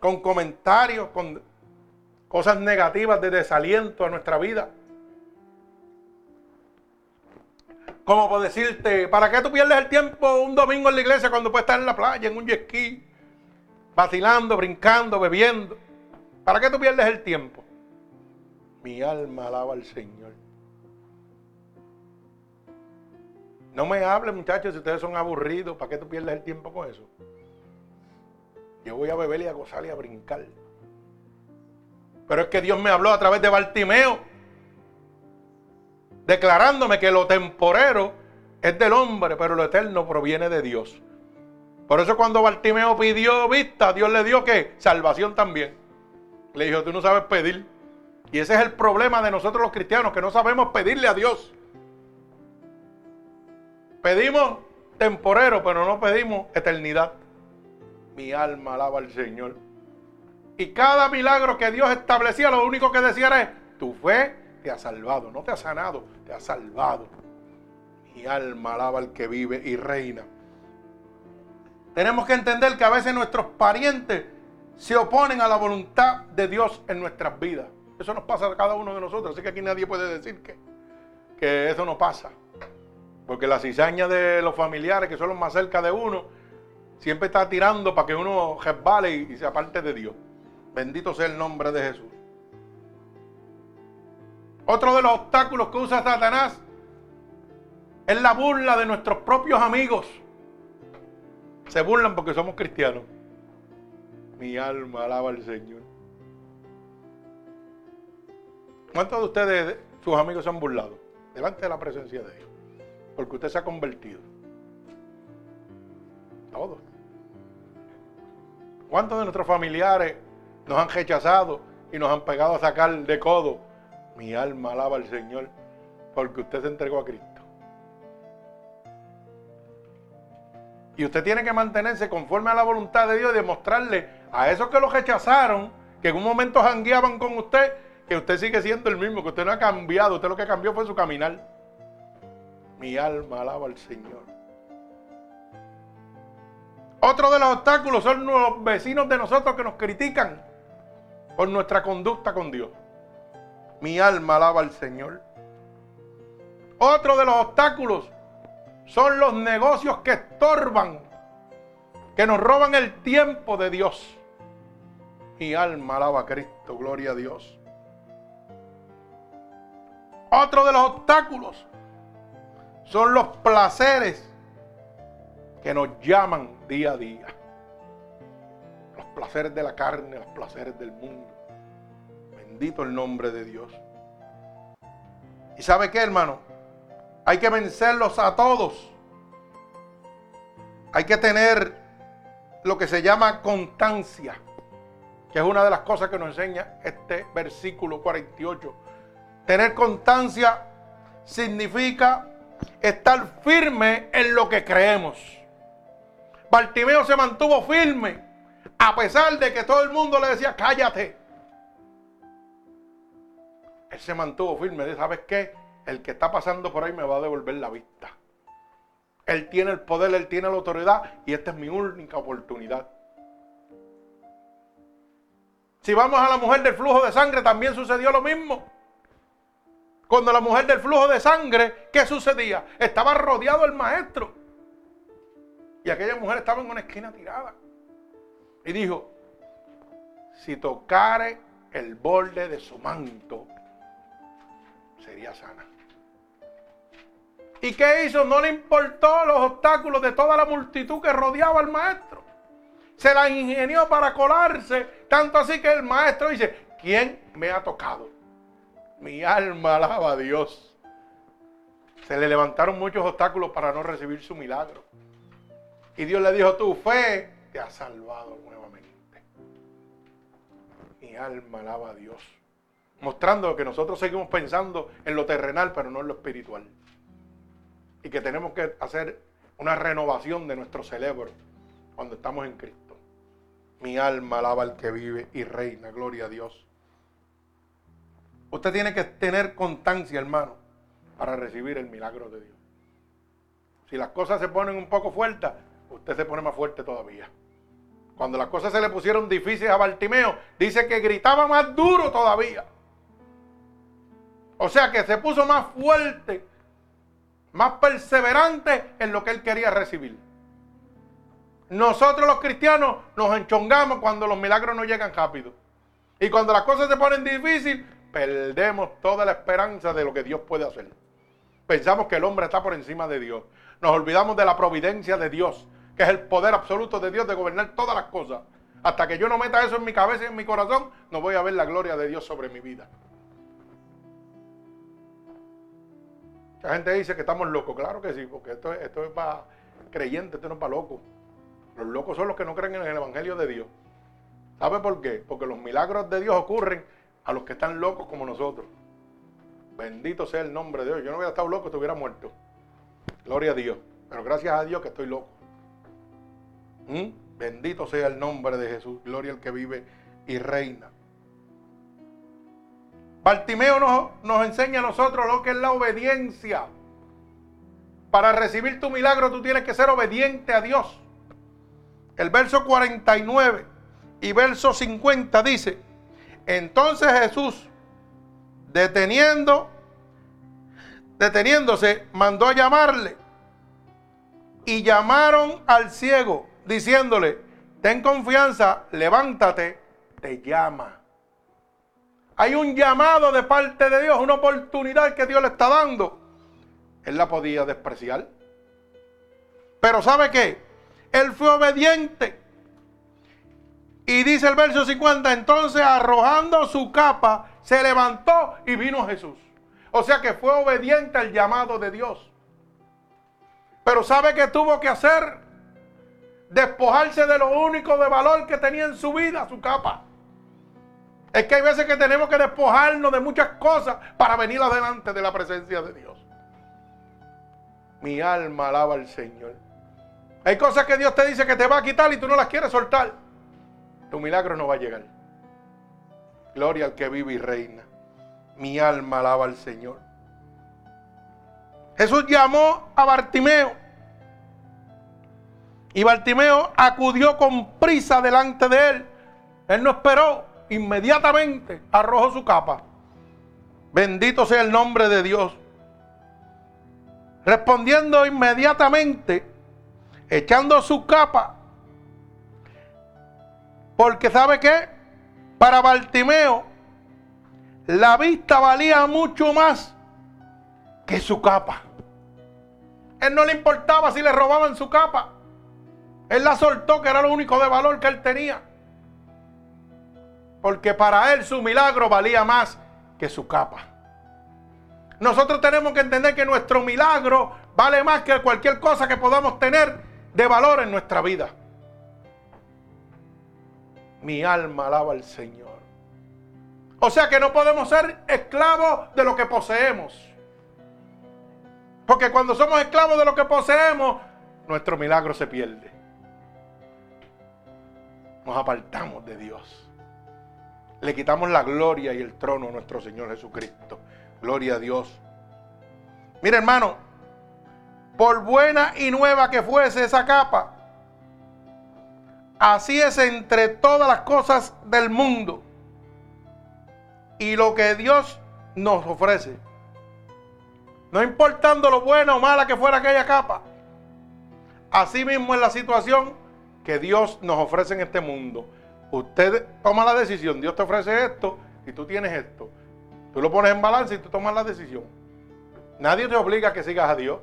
Con comentarios, con cosas negativas de desaliento a nuestra vida. Como por decirte, ¿para qué tú pierdes el tiempo un domingo en la iglesia cuando puedes estar en la playa, en un jet ski, vacilando, brincando, bebiendo? ¿Para qué tú pierdes el tiempo? Mi alma alaba al Señor. No me hablen, muchachos, si ustedes son aburridos, ¿para qué tú pierdes el tiempo con eso? Yo voy a beber y a gozar y a brincar. Pero es que Dios me habló a través de Bartimeo, declarándome que lo temporero es del hombre, pero lo eterno proviene de Dios. Por eso cuando Bartimeo pidió vista, Dios le dio que salvación también. Le dijo, tú no sabes pedir. Y ese es el problema de nosotros los cristianos, que no sabemos pedirle a Dios. Pedimos temporero, pero no pedimos eternidad. Mi alma alaba al Señor. Y cada milagro que Dios establecía, lo único que decía era, tu fe te ha salvado, no te ha sanado, te ha salvado. Mi alma alaba al que vive y reina. Tenemos que entender que a veces nuestros parientes se oponen a la voluntad de Dios en nuestras vidas. Eso nos pasa a cada uno de nosotros, así que aquí nadie puede decir que, que eso no pasa. Porque la cizaña de los familiares que son los más cerca de uno, siempre está tirando para que uno resbale y, y se aparte de Dios. Bendito sea el nombre de Jesús. Otro de los obstáculos que usa Satanás es la burla de nuestros propios amigos. Se burlan porque somos cristianos. Mi alma alaba al Señor. ¿Cuántos de ustedes, sus amigos, se han burlado? Delante de la presencia de Dios. Porque usted se ha convertido. Todos. ¿Cuántos de nuestros familiares nos han rechazado y nos han pegado a sacar de codo? Mi alma alaba al Señor porque usted se entregó a Cristo. Y usted tiene que mantenerse conforme a la voluntad de Dios y demostrarle a esos que lo rechazaron, que en un momento jangueaban con usted, que usted sigue siendo el mismo, que usted no ha cambiado, usted lo que cambió fue su caminar. Mi alma alaba al Señor. Otro de los obstáculos son los vecinos de nosotros que nos critican por nuestra conducta con Dios. Mi alma alaba al Señor. Otro de los obstáculos son los negocios que estorban, que nos roban el tiempo de Dios. Mi alma alaba a Cristo, gloria a Dios. Otro de los obstáculos son los placeres que nos llaman día a día. Los placeres de la carne, los placeres del mundo. Bendito el nombre de Dios. ¿Y sabe qué, hermano? Hay que vencerlos a todos. Hay que tener lo que se llama constancia, que es una de las cosas que nos enseña este versículo 48. Tener constancia significa estar firme en lo que creemos. Bartimeo se mantuvo firme a pesar de que todo el mundo le decía, cállate. Se mantuvo firme. ¿Sabes qué? el que está pasando por ahí me va a devolver la vista. Él tiene el poder, él tiene la autoridad y esta es mi única oportunidad. Si vamos a la mujer del flujo de sangre, también sucedió lo mismo. Cuando la mujer del flujo de sangre, ¿qué sucedía? Estaba rodeado el maestro. Y aquella mujer estaba en una esquina tirada. Y dijo, si tocare el borde de su manto, sería sana. ¿Y qué hizo? No le importó los obstáculos de toda la multitud que rodeaba al maestro. Se la ingenió para colarse, tanto así que el maestro dice, ¿quién me ha tocado? Mi alma alaba a Dios. Se le levantaron muchos obstáculos para no recibir su milagro. Y Dios le dijo, tu fe te ha salvado nuevamente. Mi alma alaba a Dios. Mostrando que nosotros seguimos pensando en lo terrenal, pero no en lo espiritual y que tenemos que hacer una renovación de nuestro cerebro cuando estamos en Cristo. Mi alma alaba al que vive y reina, gloria a Dios. Usted tiene que tener constancia, hermano, para recibir el milagro de Dios. Si las cosas se ponen un poco fuertes, usted se pone más fuerte todavía. Cuando las cosas se le pusieron difíciles a Bartimeo, dice que gritaba más duro todavía. O sea que se puso más fuerte más perseverante en lo que él quería recibir. Nosotros los cristianos nos enchongamos cuando los milagros no llegan rápido. Y cuando las cosas se ponen difíciles, perdemos toda la esperanza de lo que Dios puede hacer. Pensamos que el hombre está por encima de Dios. Nos olvidamos de la providencia de Dios, que es el poder absoluto de Dios de gobernar todas las cosas. Hasta que yo no meta eso en mi cabeza y en mi corazón, no voy a ver la gloria de Dios sobre mi vida. La gente dice que estamos locos. Claro que sí, porque esto, esto es para creyentes, esto no es para locos. Los locos son los que no creen en el Evangelio de Dios. ¿Sabe por qué? Porque los milagros de Dios ocurren a los que están locos como nosotros. Bendito sea el nombre de Dios. Yo no hubiera estado loco, estuviera muerto. Gloria a Dios. Pero gracias a Dios que estoy loco. ¿Mm? Bendito sea el nombre de Jesús. Gloria al que vive y reina. Bartimeo nos, nos enseña a nosotros lo que es la obediencia. Para recibir tu milagro tú tienes que ser obediente a Dios. el verso 49 y verso 50 dice, entonces Jesús, deteniendo, deteniéndose, mandó a llamarle. Y llamaron al ciego, diciéndole, ten confianza, levántate, te llama. Hay un llamado de parte de Dios, una oportunidad que Dios le está dando. Él la podía despreciar. Pero ¿sabe qué? Él fue obediente. Y dice el verso 50, entonces arrojando su capa, se levantó y vino Jesús. O sea que fue obediente al llamado de Dios. Pero ¿sabe qué tuvo que hacer? Despojarse de lo único de valor que tenía en su vida, su capa. Es que hay veces que tenemos que despojarnos de muchas cosas para venir adelante de la presencia de Dios. Mi alma alaba al Señor. Hay cosas que Dios te dice que te va a quitar y tú no las quieres soltar. Tu milagro no va a llegar. Gloria al que vive y reina. Mi alma alaba al Señor. Jesús llamó a Bartimeo. Y Bartimeo acudió con prisa delante de él. Él no esperó. Inmediatamente arrojó su capa. Bendito sea el nombre de Dios. Respondiendo inmediatamente, echando su capa. Porque sabe qué? Para Bartimeo, la vista valía mucho más que su capa. Él no le importaba si le robaban su capa. Él la soltó, que era lo único de valor que él tenía. Porque para él su milagro valía más que su capa. Nosotros tenemos que entender que nuestro milagro vale más que cualquier cosa que podamos tener de valor en nuestra vida. Mi alma alaba al Señor. O sea que no podemos ser esclavos de lo que poseemos. Porque cuando somos esclavos de lo que poseemos, nuestro milagro se pierde. Nos apartamos de Dios. Le quitamos la gloria y el trono a nuestro Señor Jesucristo. Gloria a Dios. Mira hermano, por buena y nueva que fuese esa capa, así es entre todas las cosas del mundo y lo que Dios nos ofrece. No importando lo buena o mala que fuera aquella capa. Así mismo es la situación que Dios nos ofrece en este mundo. Usted toma la decisión, Dios te ofrece esto y tú tienes esto. Tú lo pones en balance y tú tomas la decisión. Nadie te obliga a que sigas a Dios.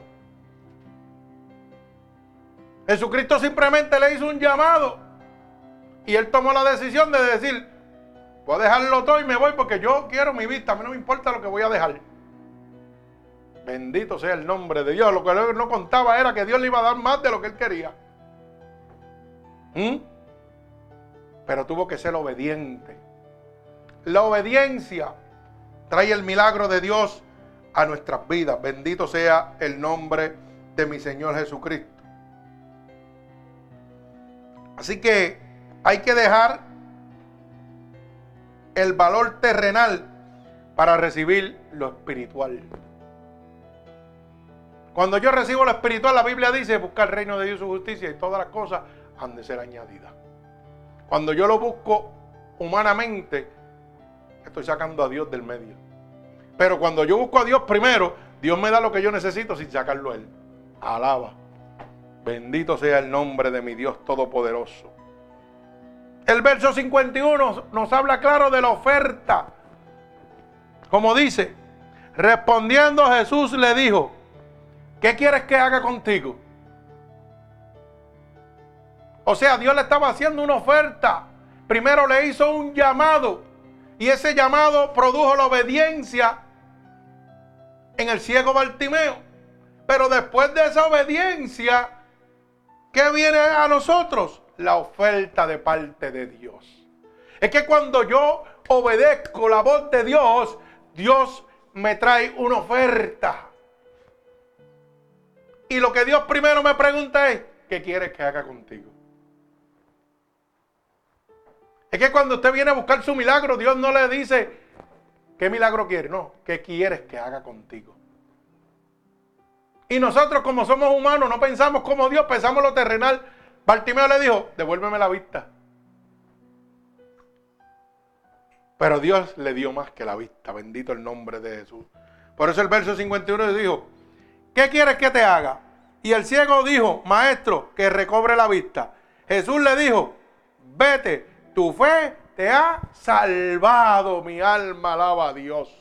Jesucristo simplemente le hizo un llamado y él tomó la decisión de decir, voy a dejarlo todo y me voy porque yo quiero mi vista, a mí no me importa lo que voy a dejar. Bendito sea el nombre de Dios. Lo que él no contaba era que Dios le iba a dar más de lo que él quería. ¿Mm? Pero tuvo que ser obediente. La obediencia trae el milagro de Dios a nuestras vidas. Bendito sea el nombre de mi Señor Jesucristo. Así que hay que dejar el valor terrenal para recibir lo espiritual. Cuando yo recibo lo espiritual, la Biblia dice, buscar el reino de Dios y su justicia y todas las cosas han de ser añadidas. Cuando yo lo busco humanamente, estoy sacando a Dios del medio. Pero cuando yo busco a Dios primero, Dios me da lo que yo necesito sin sacarlo a Él. Alaba. Bendito sea el nombre de mi Dios Todopoderoso. El verso 51 nos habla claro de la oferta. Como dice, respondiendo Jesús le dijo, ¿qué quieres que haga contigo? O sea, Dios le estaba haciendo una oferta. Primero le hizo un llamado. Y ese llamado produjo la obediencia en el ciego Bartimeo. Pero después de esa obediencia, ¿qué viene a nosotros? La oferta de parte de Dios. Es que cuando yo obedezco la voz de Dios, Dios me trae una oferta. Y lo que Dios primero me pregunta es, ¿qué quieres que haga contigo? Es que cuando usted viene a buscar su milagro, Dios no le dice, ¿qué milagro quiere? No, ¿qué quieres que haga contigo? Y nosotros como somos humanos no pensamos como Dios, pensamos lo terrenal. Bartimeo le dijo, devuélveme la vista. Pero Dios le dio más que la vista. Bendito el nombre de Jesús. Por eso el verso 51 le dijo, ¿qué quieres que te haga? Y el ciego dijo, maestro, que recobre la vista. Jesús le dijo, vete, tu fe te ha salvado, mi alma alaba a Dios.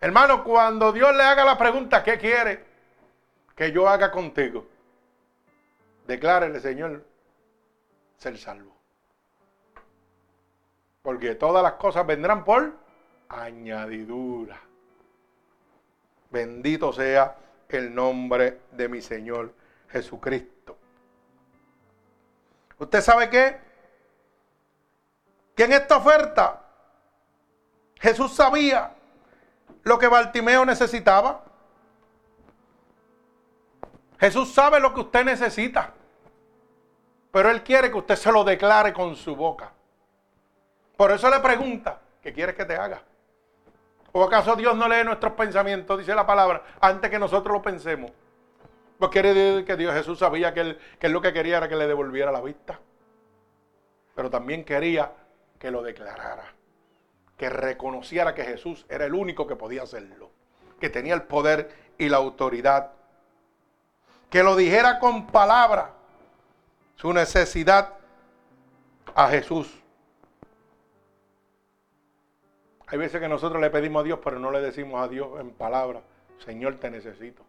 Hermano, cuando Dios le haga la pregunta, ¿qué quiere que yo haga contigo? Declárele, Señor, ser salvo. Porque todas las cosas vendrán por añadidura. Bendito sea el nombre de mi Señor Jesucristo. ¿Usted sabe qué? Que en esta oferta Jesús sabía lo que Bartimeo necesitaba. Jesús sabe lo que usted necesita. Pero Él quiere que usted se lo declare con su boca. Por eso le pregunta, ¿qué quieres que te haga? ¿O acaso Dios no lee nuestros pensamientos, dice la palabra, antes que nosotros lo pensemos? Pues quiere decir que Dios Jesús sabía que que él lo que quería era que le devolviera la vista. Pero también quería que lo declarara. Que reconociera que Jesús era el único que podía hacerlo. Que tenía el poder y la autoridad. Que lo dijera con palabra su necesidad a Jesús. Hay veces que nosotros le pedimos a Dios, pero no le decimos a Dios en palabras, Señor, te necesito.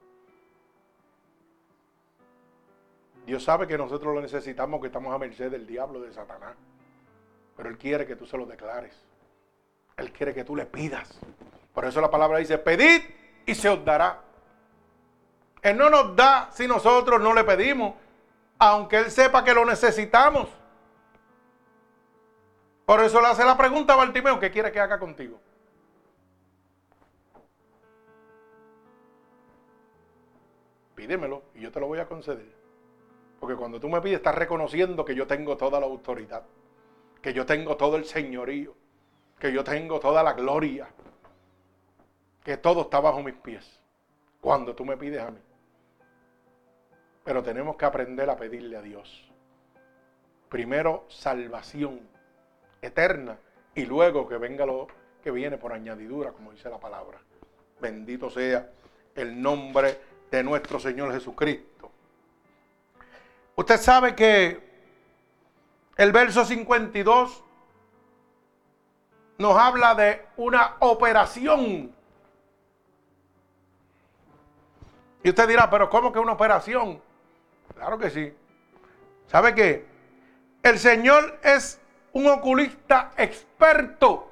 Dios sabe que nosotros lo necesitamos, que estamos a merced del diablo, de Satanás. Pero Él quiere que tú se lo declares. Él quiere que tú le pidas. Por eso la palabra dice, pedid y se os dará. Él no nos da si nosotros no le pedimos, aunque Él sepa que lo necesitamos. Por eso le hace la pregunta a Bartimeo, ¿qué quiere que haga contigo? Pídemelo y yo te lo voy a conceder. Porque cuando tú me pides, estás reconociendo que yo tengo toda la autoridad, que yo tengo todo el señorío, que yo tengo toda la gloria, que todo está bajo mis pies. Cuando tú me pides a mí. Pero tenemos que aprender a pedirle a Dios. Primero, salvación eterna y luego que venga lo que viene por añadidura, como dice la palabra. Bendito sea el nombre de nuestro Señor Jesucristo. Usted sabe que el verso 52 nos habla de una operación. Y usted dirá, pero ¿cómo que una operación? Claro que sí. ¿Sabe qué? El Señor es un oculista experto.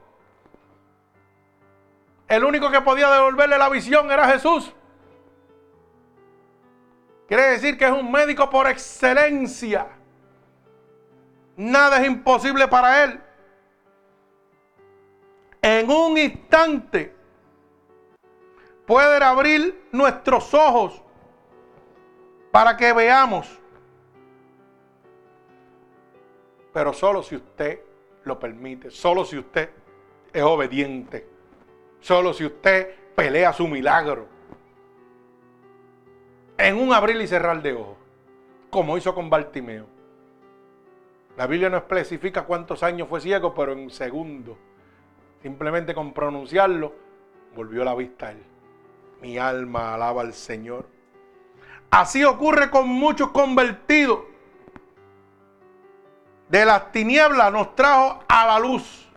El único que podía devolverle la visión era Jesús. Quiere decir que es un médico por excelencia. Nada es imposible para él. En un instante puede abrir nuestros ojos para que veamos pero solo si usted lo permite, solo si usted es obediente, solo si usted pelea su milagro. En un abrir y cerrar de ojos, como hizo con Bartimeo. La Biblia no especifica cuántos años fue ciego, pero en segundo, simplemente con pronunciarlo, volvió la vista a él. Mi alma alaba al Señor. Así ocurre con muchos convertidos de las tinieblas nos trajo a la luz.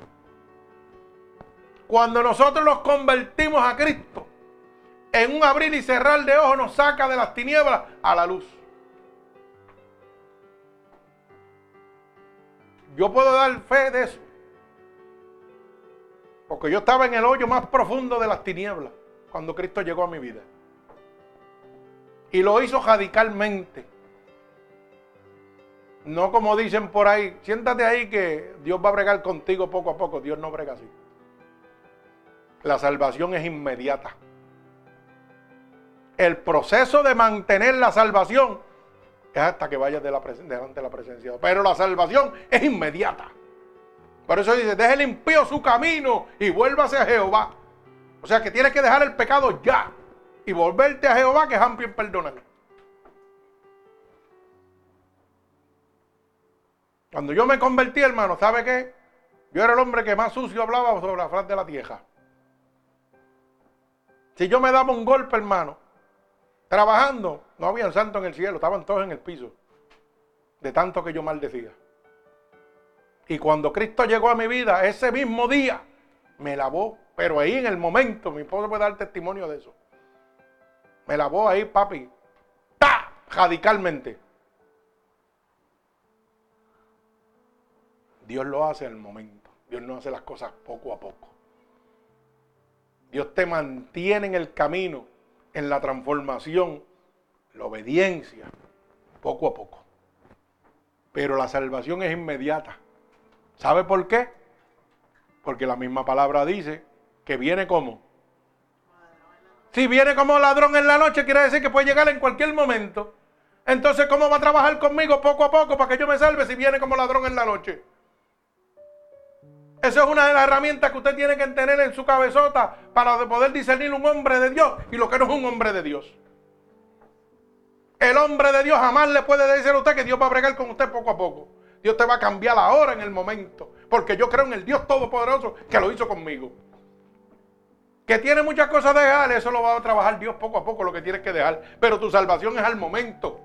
Cuando nosotros nos convertimos a Cristo, en un abrir y cerrar de ojos nos saca de las tinieblas a la luz. Yo puedo dar fe de eso. Porque yo estaba en el hoyo más profundo de las tinieblas cuando Cristo llegó a mi vida. Y lo hizo radicalmente. No como dicen por ahí, siéntate ahí que Dios va a bregar contigo poco a poco. Dios no brega así. La salvación es inmediata. El proceso de mantener la salvación es hasta que vayas de la delante de la presencia. Pero la salvación es inmediata. Por eso dice, deje limpio su camino y vuélvase a Jehová. O sea que tienes que dejar el pecado ya y volverte a Jehová que es amplio en perdonar. Cuando yo me convertí, hermano, ¿sabe qué? Yo era el hombre que más sucio hablaba sobre la faz de la tierra. Si yo me daba un golpe, hermano, trabajando, no había santo en el cielo, estaban todos en el piso. De tanto que yo maldecía. Y cuando Cristo llegó a mi vida, ese mismo día, me lavó. Pero ahí en el momento, mi esposo puede dar testimonio de eso. Me lavó ahí, papi. Radicalmente. Dios lo hace el momento. Dios no hace las cosas poco a poco. Dios te mantiene en el camino, en la transformación, la obediencia, poco a poco. Pero la salvación es inmediata. ¿Sabe por qué? Porque la misma palabra dice que viene como. Si viene como ladrón en la noche, quiere decir que puede llegar en cualquier momento. Entonces, ¿cómo va a trabajar conmigo poco a poco para que yo me salve si viene como ladrón en la noche? Esa es una de las herramientas que usted tiene que tener en su cabezota para poder discernir un hombre de Dios y lo que no es un hombre de Dios. El hombre de Dios jamás le puede decir a usted que Dios va a bregar con usted poco a poco. Dios te va a cambiar ahora en el momento. Porque yo creo en el Dios Todopoderoso que lo hizo conmigo. Que tiene muchas cosas de dejar, eso lo va a trabajar Dios poco a poco, lo que tienes que dejar. Pero tu salvación es al momento.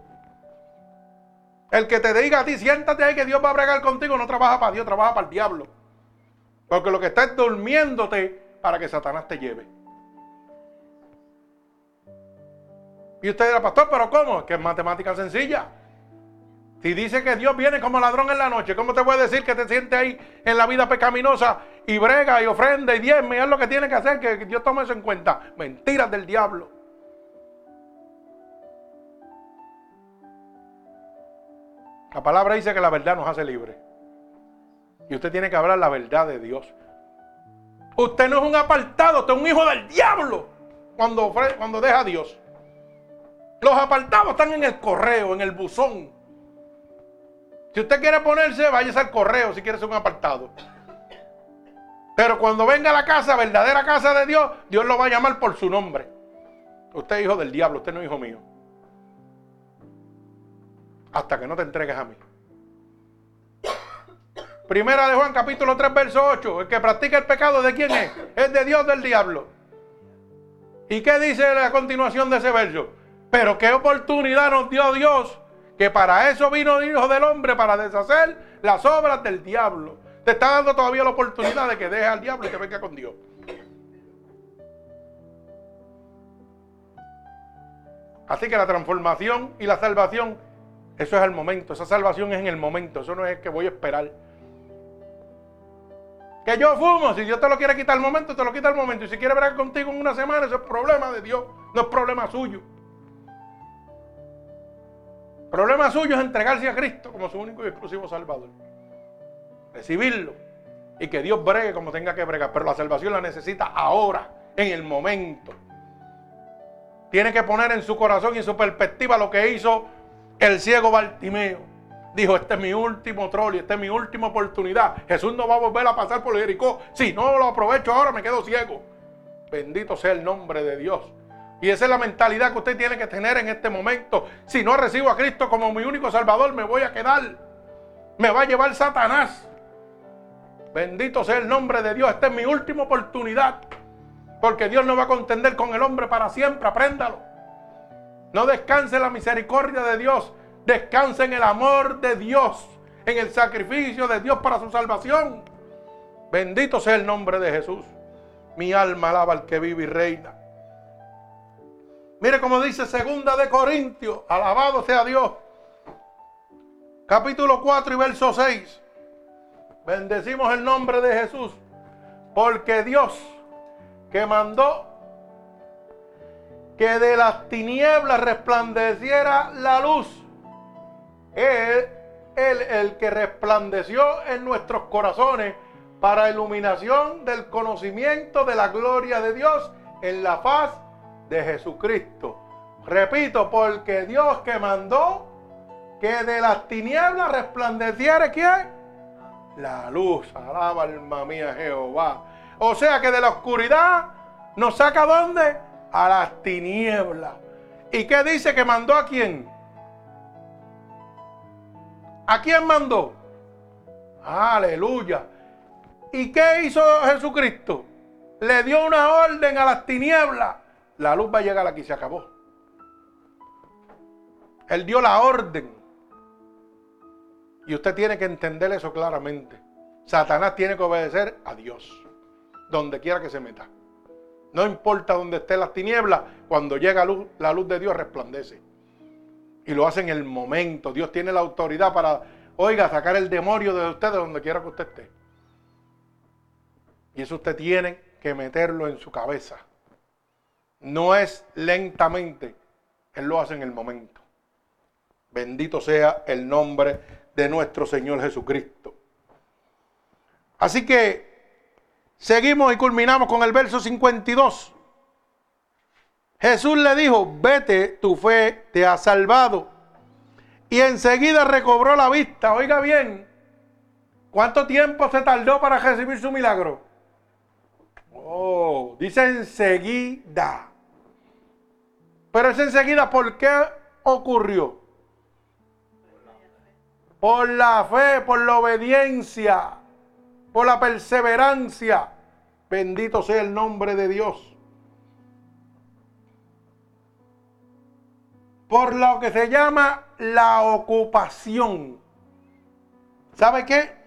El que te diga a ti, siéntate ahí que Dios va a bregar contigo, no trabaja para Dios, trabaja para el diablo. Porque lo que está es durmiéndote para que Satanás te lleve. Y usted dirá, pastor, pero ¿cómo? Que es matemática sencilla. Si dice que Dios viene como ladrón en la noche, ¿cómo te voy decir que te sientes ahí en la vida pecaminosa y brega y ofrenda y diezme? Es lo que tiene que hacer, que Dios tome eso en cuenta. Mentiras del diablo. La palabra dice que la verdad nos hace libres. Y usted tiene que hablar la verdad de Dios. Usted no es un apartado, usted es un hijo del diablo cuando, cuando deja a Dios. Los apartados están en el correo, en el buzón. Si usted quiere ponerse, váyase al correo si quiere ser un apartado. Pero cuando venga a la casa, verdadera casa de Dios, Dios lo va a llamar por su nombre. Usted es hijo del diablo, usted no es hijo mío. Hasta que no te entregues a mí. Primera de Juan capítulo 3 verso 8. El que practica el pecado de quién es? Es de Dios del diablo. ¿Y qué dice a continuación de ese verso? Pero qué oportunidad nos dio Dios, que para eso vino el Hijo del Hombre, para deshacer las obras del diablo. Te está dando todavía la oportunidad de que deje al diablo y que venga con Dios. Así que la transformación y la salvación, eso es el momento. Esa salvación es en el momento. Eso no es que voy a esperar. Que yo fumo, si Dios te lo quiere quitar al momento, te lo quita al momento. Y si quiere ver contigo en una semana, eso es problema de Dios, no es problema suyo. Problema suyo es entregarse a Cristo como su único y exclusivo Salvador. Recibirlo. Y que Dios bregue como tenga que bregar. Pero la salvación la necesita ahora, en el momento. Tiene que poner en su corazón y en su perspectiva lo que hizo el ciego Bartimeo dijo, este es mi último troll y esta es mi última oportunidad. Jesús no va a volver a pasar por Jericó. Si no lo aprovecho ahora, me quedo ciego. Bendito sea el nombre de Dios. Y esa es la mentalidad que usted tiene que tener en este momento. Si no recibo a Cristo como mi único Salvador, me voy a quedar. Me va a llevar Satanás. Bendito sea el nombre de Dios. Esta es mi última oportunidad. Porque Dios no va a contender con el hombre para siempre. Apréndalo. No descanse la misericordia de Dios. Descansa en el amor de Dios, en el sacrificio de Dios para su salvación. Bendito sea el nombre de Jesús. Mi alma alaba al que vive y reina. Mire como dice segunda de Corintios, alabado sea Dios. Capítulo 4 y verso 6. Bendecimos el nombre de Jesús, porque Dios que mandó que de las tinieblas resplandeciera la luz es el que resplandeció en nuestros corazones para iluminación del conocimiento de la gloria de Dios en la faz de Jesucristo. Repito, porque Dios que mandó que de las tinieblas resplandeciera quién? La luz. Alaba alma mía Jehová. O sea que de la oscuridad nos saca dónde? A las tinieblas. ¿Y qué dice que mandó a quién? ¿A quién mandó? Aleluya. ¿Y qué hizo Jesucristo? Le dio una orden a las tinieblas. La luz va a llegar aquí, se acabó. Él dio la orden. Y usted tiene que entender eso claramente. Satanás tiene que obedecer a Dios, donde quiera que se meta. No importa dónde esté las tinieblas, cuando llega la luz de Dios resplandece. Y lo hace en el momento. Dios tiene la autoridad para, oiga, sacar el demonio de usted de donde quiera que usted esté. Y eso usted tiene que meterlo en su cabeza. No es lentamente, Él lo hace en el momento. Bendito sea el nombre de nuestro Señor Jesucristo. Así que seguimos y culminamos con el verso 52. Jesús le dijo, vete, tu fe te ha salvado. Y enseguida recobró la vista. Oiga bien, ¿cuánto tiempo se tardó para recibir su milagro? Oh, dice enseguida. Pero es enseguida, ¿por qué ocurrió? Por la fe, por la obediencia, por la perseverancia. Bendito sea el nombre de Dios. Por lo que se llama la ocupación. ¿Sabe qué?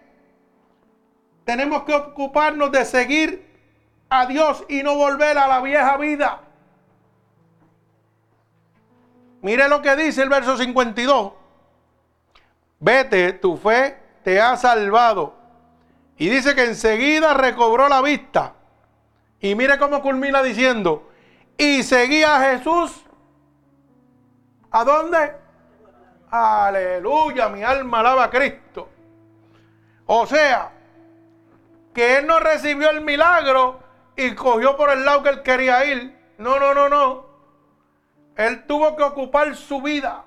Tenemos que ocuparnos de seguir a Dios y no volver a la vieja vida. Mire lo que dice el verso 52. Vete, tu fe te ha salvado. Y dice que enseguida recobró la vista. Y mire cómo culmina diciendo, y seguía a Jesús. ¿A dónde? Aleluya, mi alma alaba a Cristo. O sea, que él no recibió el milagro y cogió por el lado que él quería ir. No, no, no, no. Él tuvo que ocupar su vida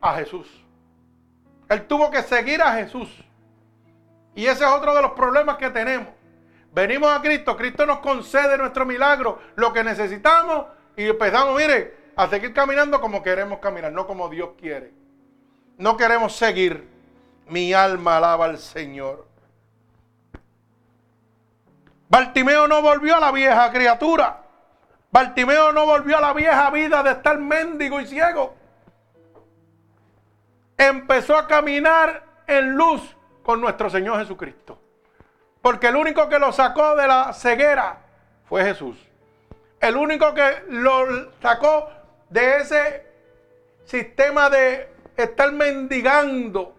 a Jesús. Él tuvo que seguir a Jesús. Y ese es otro de los problemas que tenemos. Venimos a Cristo, Cristo nos concede nuestro milagro, lo que necesitamos y empezamos, mire, a seguir caminando como queremos caminar, no como Dios quiere. No queremos seguir. Mi alma alaba al Señor. Bartimeo no volvió a la vieja criatura. Bartimeo no volvió a la vieja vida de estar mendigo y ciego. Empezó a caminar en luz con nuestro Señor Jesucristo. Porque el único que lo sacó de la ceguera fue Jesús. El único que lo sacó de ese sistema de estar mendigando,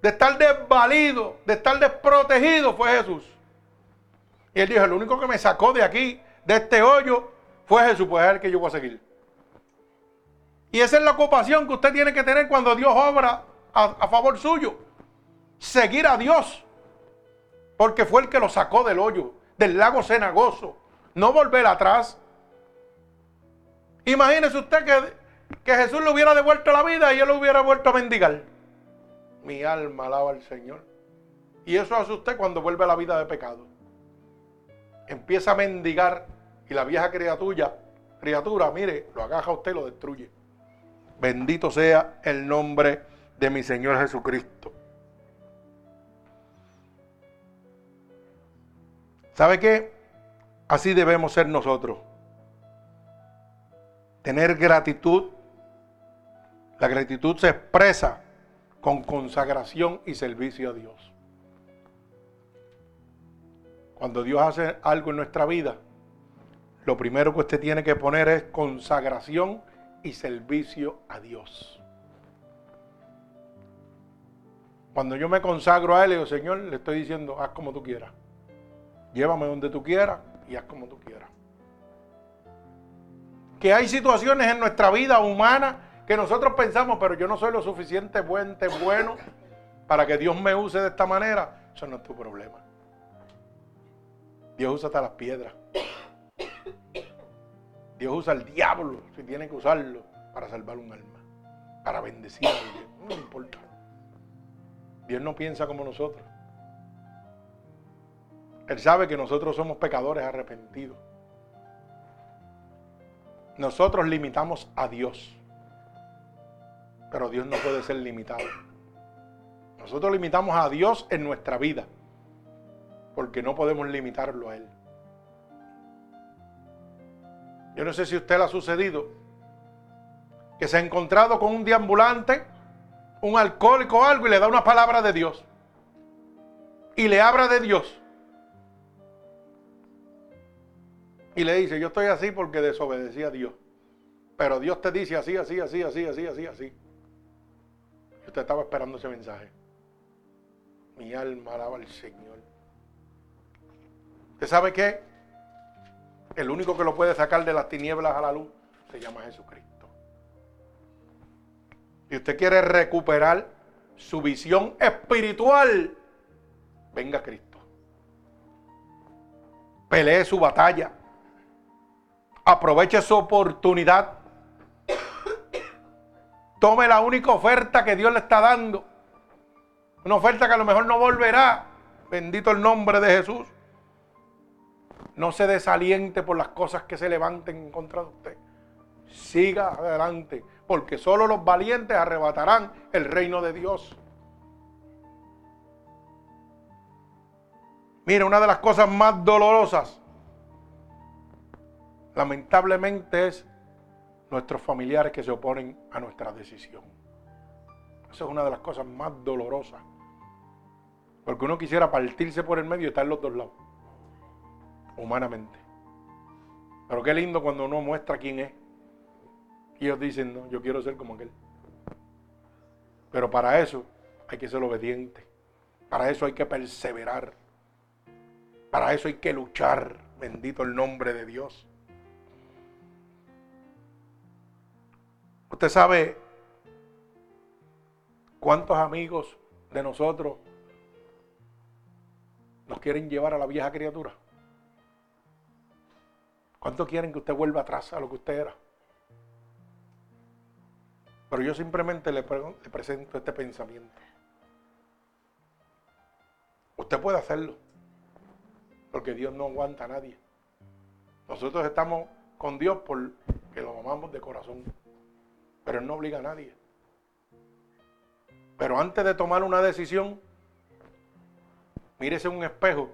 de estar desvalido, de estar desprotegido fue Jesús. Y él dijo, el único que me sacó de aquí, de este hoyo, fue Jesús, pues es el que yo voy a seguir. Y esa es la ocupación que usted tiene que tener cuando Dios obra a, favor suyo. Seguir a Dios. Porque fue el que lo sacó del hoyo, del lago cenagoso. No volver atrás. Imagínese usted que, que Jesús le hubiera devuelto la vida y él lo hubiera vuelto a mendigar. Mi alma alaba al Señor. Y eso hace usted cuando vuelve a la vida de pecado empieza a mendigar y la vieja criatura, criatura, mire, lo agaja a usted y lo destruye. Bendito sea el nombre de mi Señor Jesucristo. ¿Sabe qué? Así debemos ser nosotros. Tener gratitud. La gratitud se expresa con consagración y servicio a Dios. Cuando Dios hace algo en nuestra vida, lo primero que usted tiene que poner es consagración y servicio a Dios. Cuando yo me consagro a Él, digo, Señor, le estoy diciendo, haz como tú quieras. Llévame donde tú quieras y haz como tú quieras. Que hay situaciones en nuestra vida humana que nosotros pensamos, pero yo no soy lo suficiente bueno para que Dios me use de esta manera. Eso no es tu problema. Dios usa hasta las piedras. Dios usa el diablo si tiene que usarlo para salvar un alma, para bendecir a alguien. No importa. Dios no piensa como nosotros. Él sabe que nosotros somos pecadores arrepentidos. Nosotros limitamos a Dios. Pero Dios no puede ser limitado. Nosotros limitamos a Dios en nuestra vida porque no podemos limitarlo a Él. Yo no sé si a usted le ha sucedido que se ha encontrado con un deambulante, un alcohólico o algo y le da una palabra de Dios. Y le habla de Dios. Y le dice, yo estoy así porque desobedecí a Dios. Pero Dios te dice así, así, así, así, así, así, así. Y usted estaba esperando ese mensaje. Mi alma alaba al Señor. ¿Usted sabe qué? El único que lo puede sacar de las tinieblas a la luz se llama Jesucristo. Y usted quiere recuperar su visión espiritual, venga Cristo. Pelee su batalla. Aproveche su oportunidad. Tome la única oferta que Dios le está dando. Una oferta que a lo mejor no volverá. Bendito el nombre de Jesús. No se desaliente por las cosas que se levanten en contra de usted. Siga adelante, porque solo los valientes arrebatarán el reino de Dios. Mira, una de las cosas más dolorosas, lamentablemente, es nuestros familiares que se oponen a nuestra decisión. Esa es una de las cosas más dolorosas. Porque uno quisiera partirse por el medio y estar en los dos lados humanamente. Pero qué lindo cuando uno muestra quién es. Y ellos dicen, no, yo quiero ser como aquel. Pero para eso hay que ser obediente. Para eso hay que perseverar. Para eso hay que luchar. Bendito el nombre de Dios. Usted sabe cuántos amigos de nosotros nos quieren llevar a la vieja criatura. ¿Cuánto quieren que usted vuelva atrás a lo que usted era? Pero yo simplemente le, presento este pensamiento. Usted puede hacerlo, porque Dios no aguanta a nadie. Nosotros estamos con Dios porque lo amamos de corazón, pero Él no obliga a nadie. Pero antes de tomar una decisión, mírese en un espejo.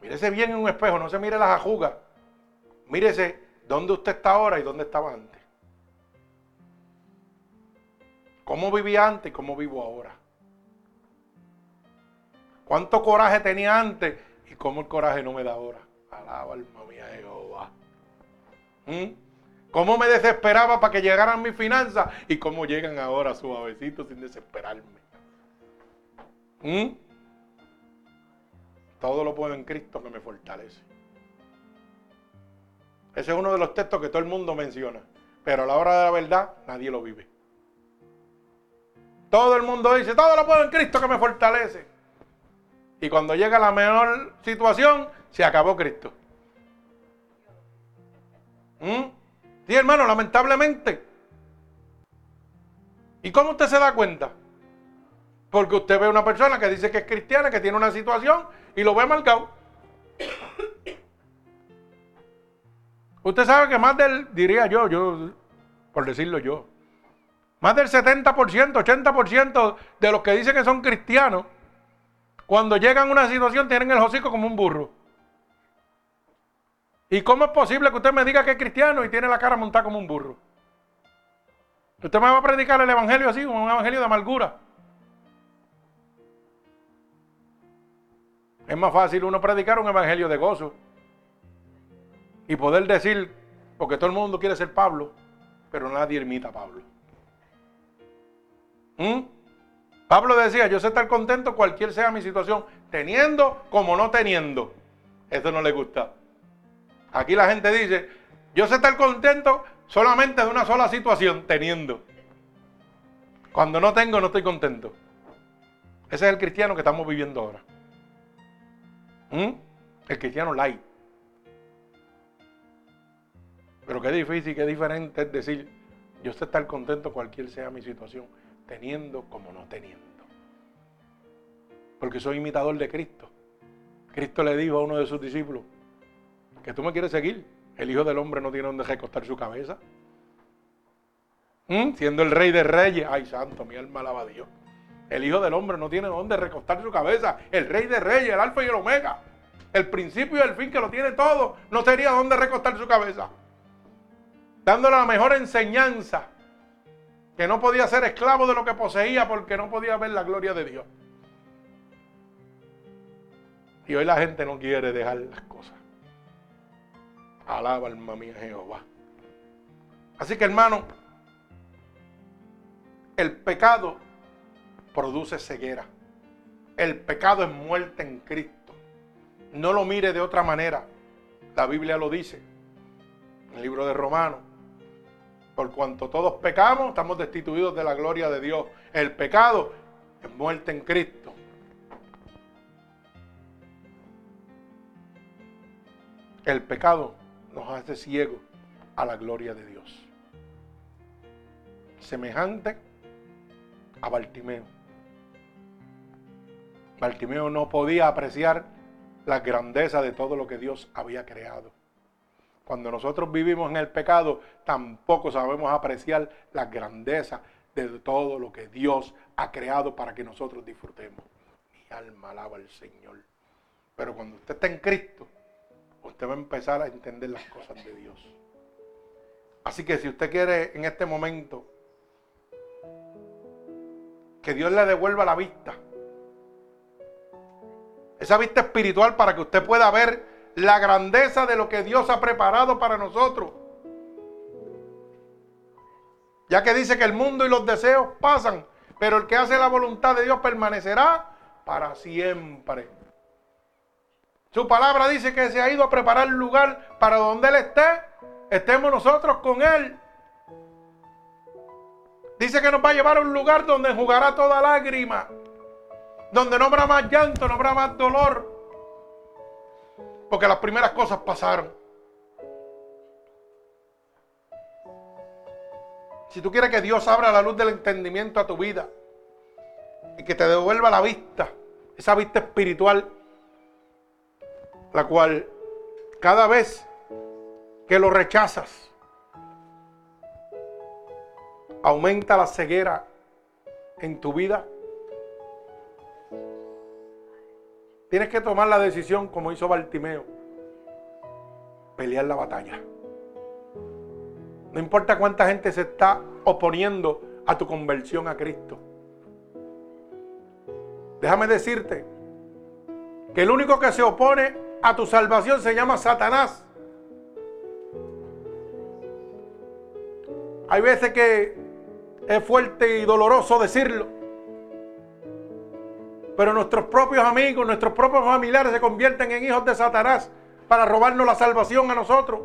Mírese bien en un espejo, no se mire las ajugas. Mírese dónde usted está ahora y dónde estaba antes. ¿Cómo vivía antes y cómo vivo ahora? ¿Cuánto coraje tenía antes y cómo el coraje no me da ahora? Alaba alma mía Jehová. ¿Mm? ¿Cómo me desesperaba para que llegaran mis finanzas y cómo llegan ahora suavecitos sin desesperarme? ¿Mm? Todo lo puedo en Cristo que me fortalece. Ese es uno de los textos que todo el mundo menciona. Pero a la hora de la verdad, nadie lo vive. Todo el mundo dice, todo lo puedo en Cristo que me fortalece. Y cuando llega la mejor situación, se acabó Cristo. ¿Mm? Sí, hermano, lamentablemente. ¿Y cómo usted se da cuenta? Porque usted ve a una persona que dice que es cristiana, que tiene una situación y lo ve marcado. Usted sabe que más del, diría yo, yo, por decirlo yo, más del 70%, 80% de los que dicen que son cristianos, cuando llegan a una situación tienen el hocico como un burro. ¿Y cómo es posible que usted me diga que es cristiano y tiene la cara montada como un burro? Usted me va a predicar el evangelio así, un evangelio de amargura. Es más fácil uno predicar un evangelio de gozo y poder decir, porque todo el mundo quiere ser Pablo, pero nadie imita a Pablo. ¿Mm? Pablo decía, yo sé estar contento cualquier sea mi situación, teniendo como no teniendo. Eso no le gusta. Aquí la gente dice, yo sé estar contento solamente de una sola situación, teniendo. Cuando no tengo, no estoy contento. Ese es el cristiano que estamos viviendo ahora. ¿Mm? El cristiano light. Pero qué difícil, qué diferente es decir, yo sé estar contento cualquier sea mi situación, teniendo como no teniendo. Porque soy imitador de Cristo. Cristo le dijo a uno de sus discípulos, que tú me quieres seguir. El Hijo del Hombre no tiene donde recostar su cabeza. ¿Mm? Siendo el Rey de Reyes, ay santo, mi alma alaba a Dios. El Hijo del Hombre no tiene dónde recostar su cabeza. El Rey de Reyes, el Alfa y el Omega. El principio y el fin que lo tiene todo. No sería dónde recostar su cabeza. Dándole la mejor enseñanza. Que no podía ser esclavo de lo que poseía porque no podía ver la gloria de Dios. Y hoy la gente no quiere dejar las cosas. Alaba alma mía Jehová. Así que hermano, el pecado produce ceguera. El pecado es muerte en Cristo. No lo mire de otra manera. La Biblia lo dice. En el libro de Romanos. Por cuanto todos pecamos, estamos destituidos de la gloria de Dios. El pecado es muerte en Cristo. El pecado nos hace ciegos a la gloria de Dios. Semejante a Bartimeo. Bartimeo no podía apreciar la grandeza de todo lo que Dios había creado. Cuando nosotros vivimos en el pecado, tampoco sabemos apreciar la grandeza de todo lo que Dios ha creado para que nosotros disfrutemos. Mi alma alaba al Señor. Pero cuando usted está en Cristo, usted va a empezar a entender las cosas de Dios. Así que si usted quiere en este momento que Dios le devuelva la vista, esa vista espiritual para que usted pueda ver la grandeza de lo que Dios ha preparado para nosotros. Ya que dice que el mundo y los deseos pasan, pero el que hace la voluntad de Dios permanecerá para siempre. Su palabra dice que se ha ido a preparar el lugar para donde Él esté, estemos nosotros con Él. Dice que nos va a llevar a un lugar donde jugará toda lágrima, donde no habrá más llanto, no habrá más dolor, porque las primeras cosas pasaron. Si tú quieres que Dios abra la luz del entendimiento a tu vida y que te devuelva la vista, esa vista espiritual, la cual cada vez que lo rechazas, aumenta la ceguera en tu vida. Tienes que tomar la decisión como hizo Bartimeo, pelear la batalla. No importa cuánta gente se está oponiendo a tu conversión a Cristo. Déjame decirte que el único que se opone a tu salvación se llama Satanás. Hay veces que es fuerte y doloroso decirlo. Pero nuestros propios amigos, nuestros propios familiares se convierten en hijos de Satanás para robarnos la salvación a nosotros.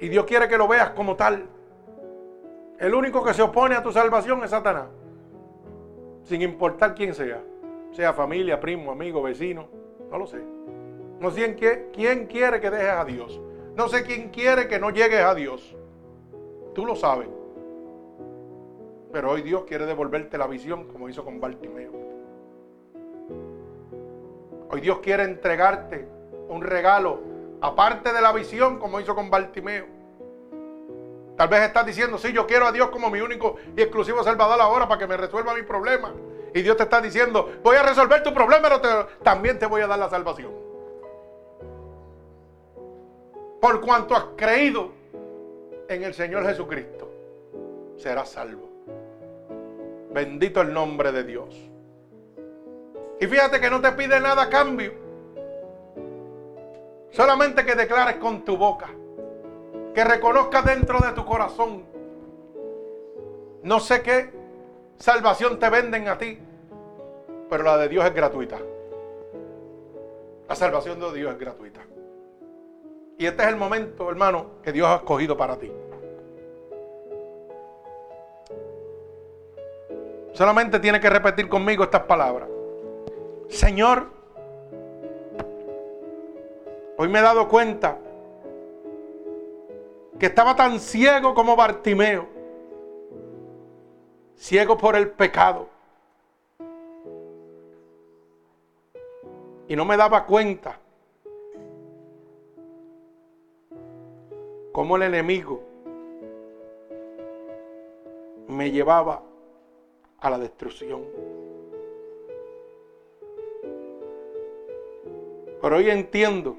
Y Dios quiere que lo veas como tal. El único que se opone a tu salvación es Satanás. Sin importar quién sea. Sea familia, primo, amigo, vecino. No lo sé. No sé quién quiere que dejes a Dios. No sé quién quiere que no llegues a Dios. Tú lo sabes. Pero hoy Dios quiere devolverte la visión como hizo con Bartimeo. Hoy Dios quiere entregarte un regalo aparte de la visión como hizo con Bartimeo. Tal vez estás diciendo, sí, yo quiero a Dios como mi único y exclusivo Salvador ahora para que me resuelva mi problema. Y Dios te está diciendo, voy a resolver tu problema, pero también te voy a dar la salvación por cuanto has creído en el Señor Jesucristo, serás salvo. Bendito el nombre de Dios. Y fíjate que no te pide nada a cambio. Solamente que declares con tu boca. Que reconozcas dentro de tu corazón. No sé qué salvación te venden a ti. Pero la de Dios es gratuita. La salvación de Dios es gratuita. Y este es el momento, hermano, que Dios ha escogido para ti. Solamente tiene que repetir conmigo estas palabras. Señor, hoy me he dado cuenta que estaba tan ciego como Bartimeo, ciego por el pecado. Y no me daba cuenta Como el enemigo me llevaba a la destrucción. Pero hoy entiendo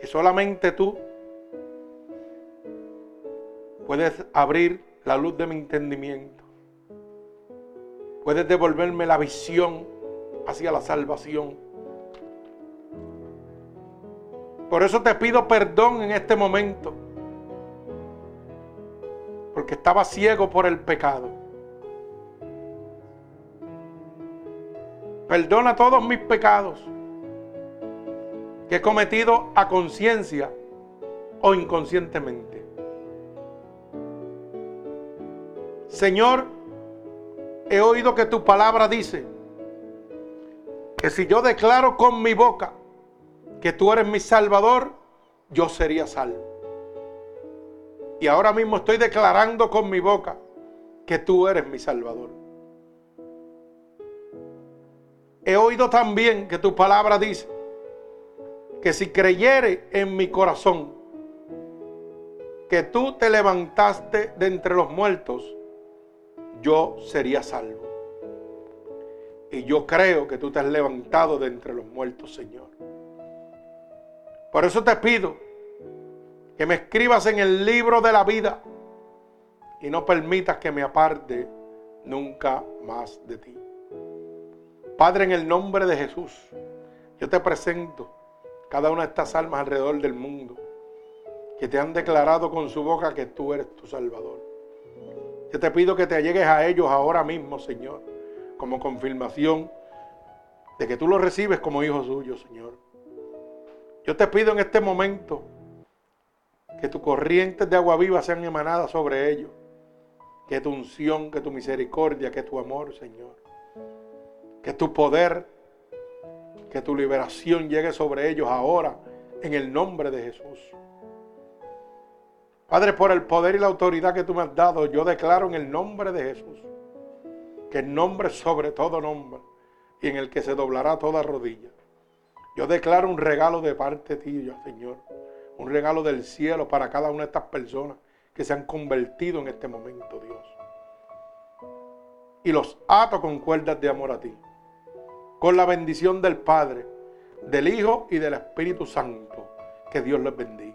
que solamente tú puedes abrir la luz de mi entendimiento. Puedes devolverme la visión hacia la salvación. Por eso te pido perdón en este momento. Porque estaba ciego por el pecado. Perdona todos mis pecados que he cometido a conciencia o inconscientemente. Señor, he oído que tu palabra dice que si yo declaro con mi boca que tú eres mi salvador, yo sería salvo. Y ahora mismo estoy declarando con mi boca que tú eres mi salvador. He oído también que tu palabra dice que si creyere en mi corazón que tú te levantaste de entre los muertos, yo sería salvo. Y yo creo que tú te has levantado de entre los muertos, Señor. Por eso te pido que me escribas en el libro de la vida y no permitas que me aparte nunca más de ti. Padre, en el nombre de Jesús, yo te presento cada una de estas almas alrededor del mundo que te han declarado con su boca que tú eres tu Salvador. Yo te pido que te llegues a ellos ahora mismo, Señor, como confirmación de que tú los recibes como hijos suyos, Señor. Yo te pido en este momento que tus corrientes de agua viva sean emanadas sobre ellos. Que tu unción, que tu misericordia, que tu amor, Señor. Que tu poder, que tu liberación llegue sobre ellos ahora en el nombre de Jesús. Padre, por el poder y la autoridad que tú me has dado, yo declaro en el nombre de Jesús que el nombre sobre todo nombre y en el que se doblará toda rodilla. Yo declaro un regalo de parte tuya, Señor. Un regalo del cielo para cada una de estas personas que se han convertido en este momento, Dios. Y los ato con cuerdas de amor a ti. Con la bendición del Padre, del Hijo y del Espíritu Santo. Que Dios les bendiga.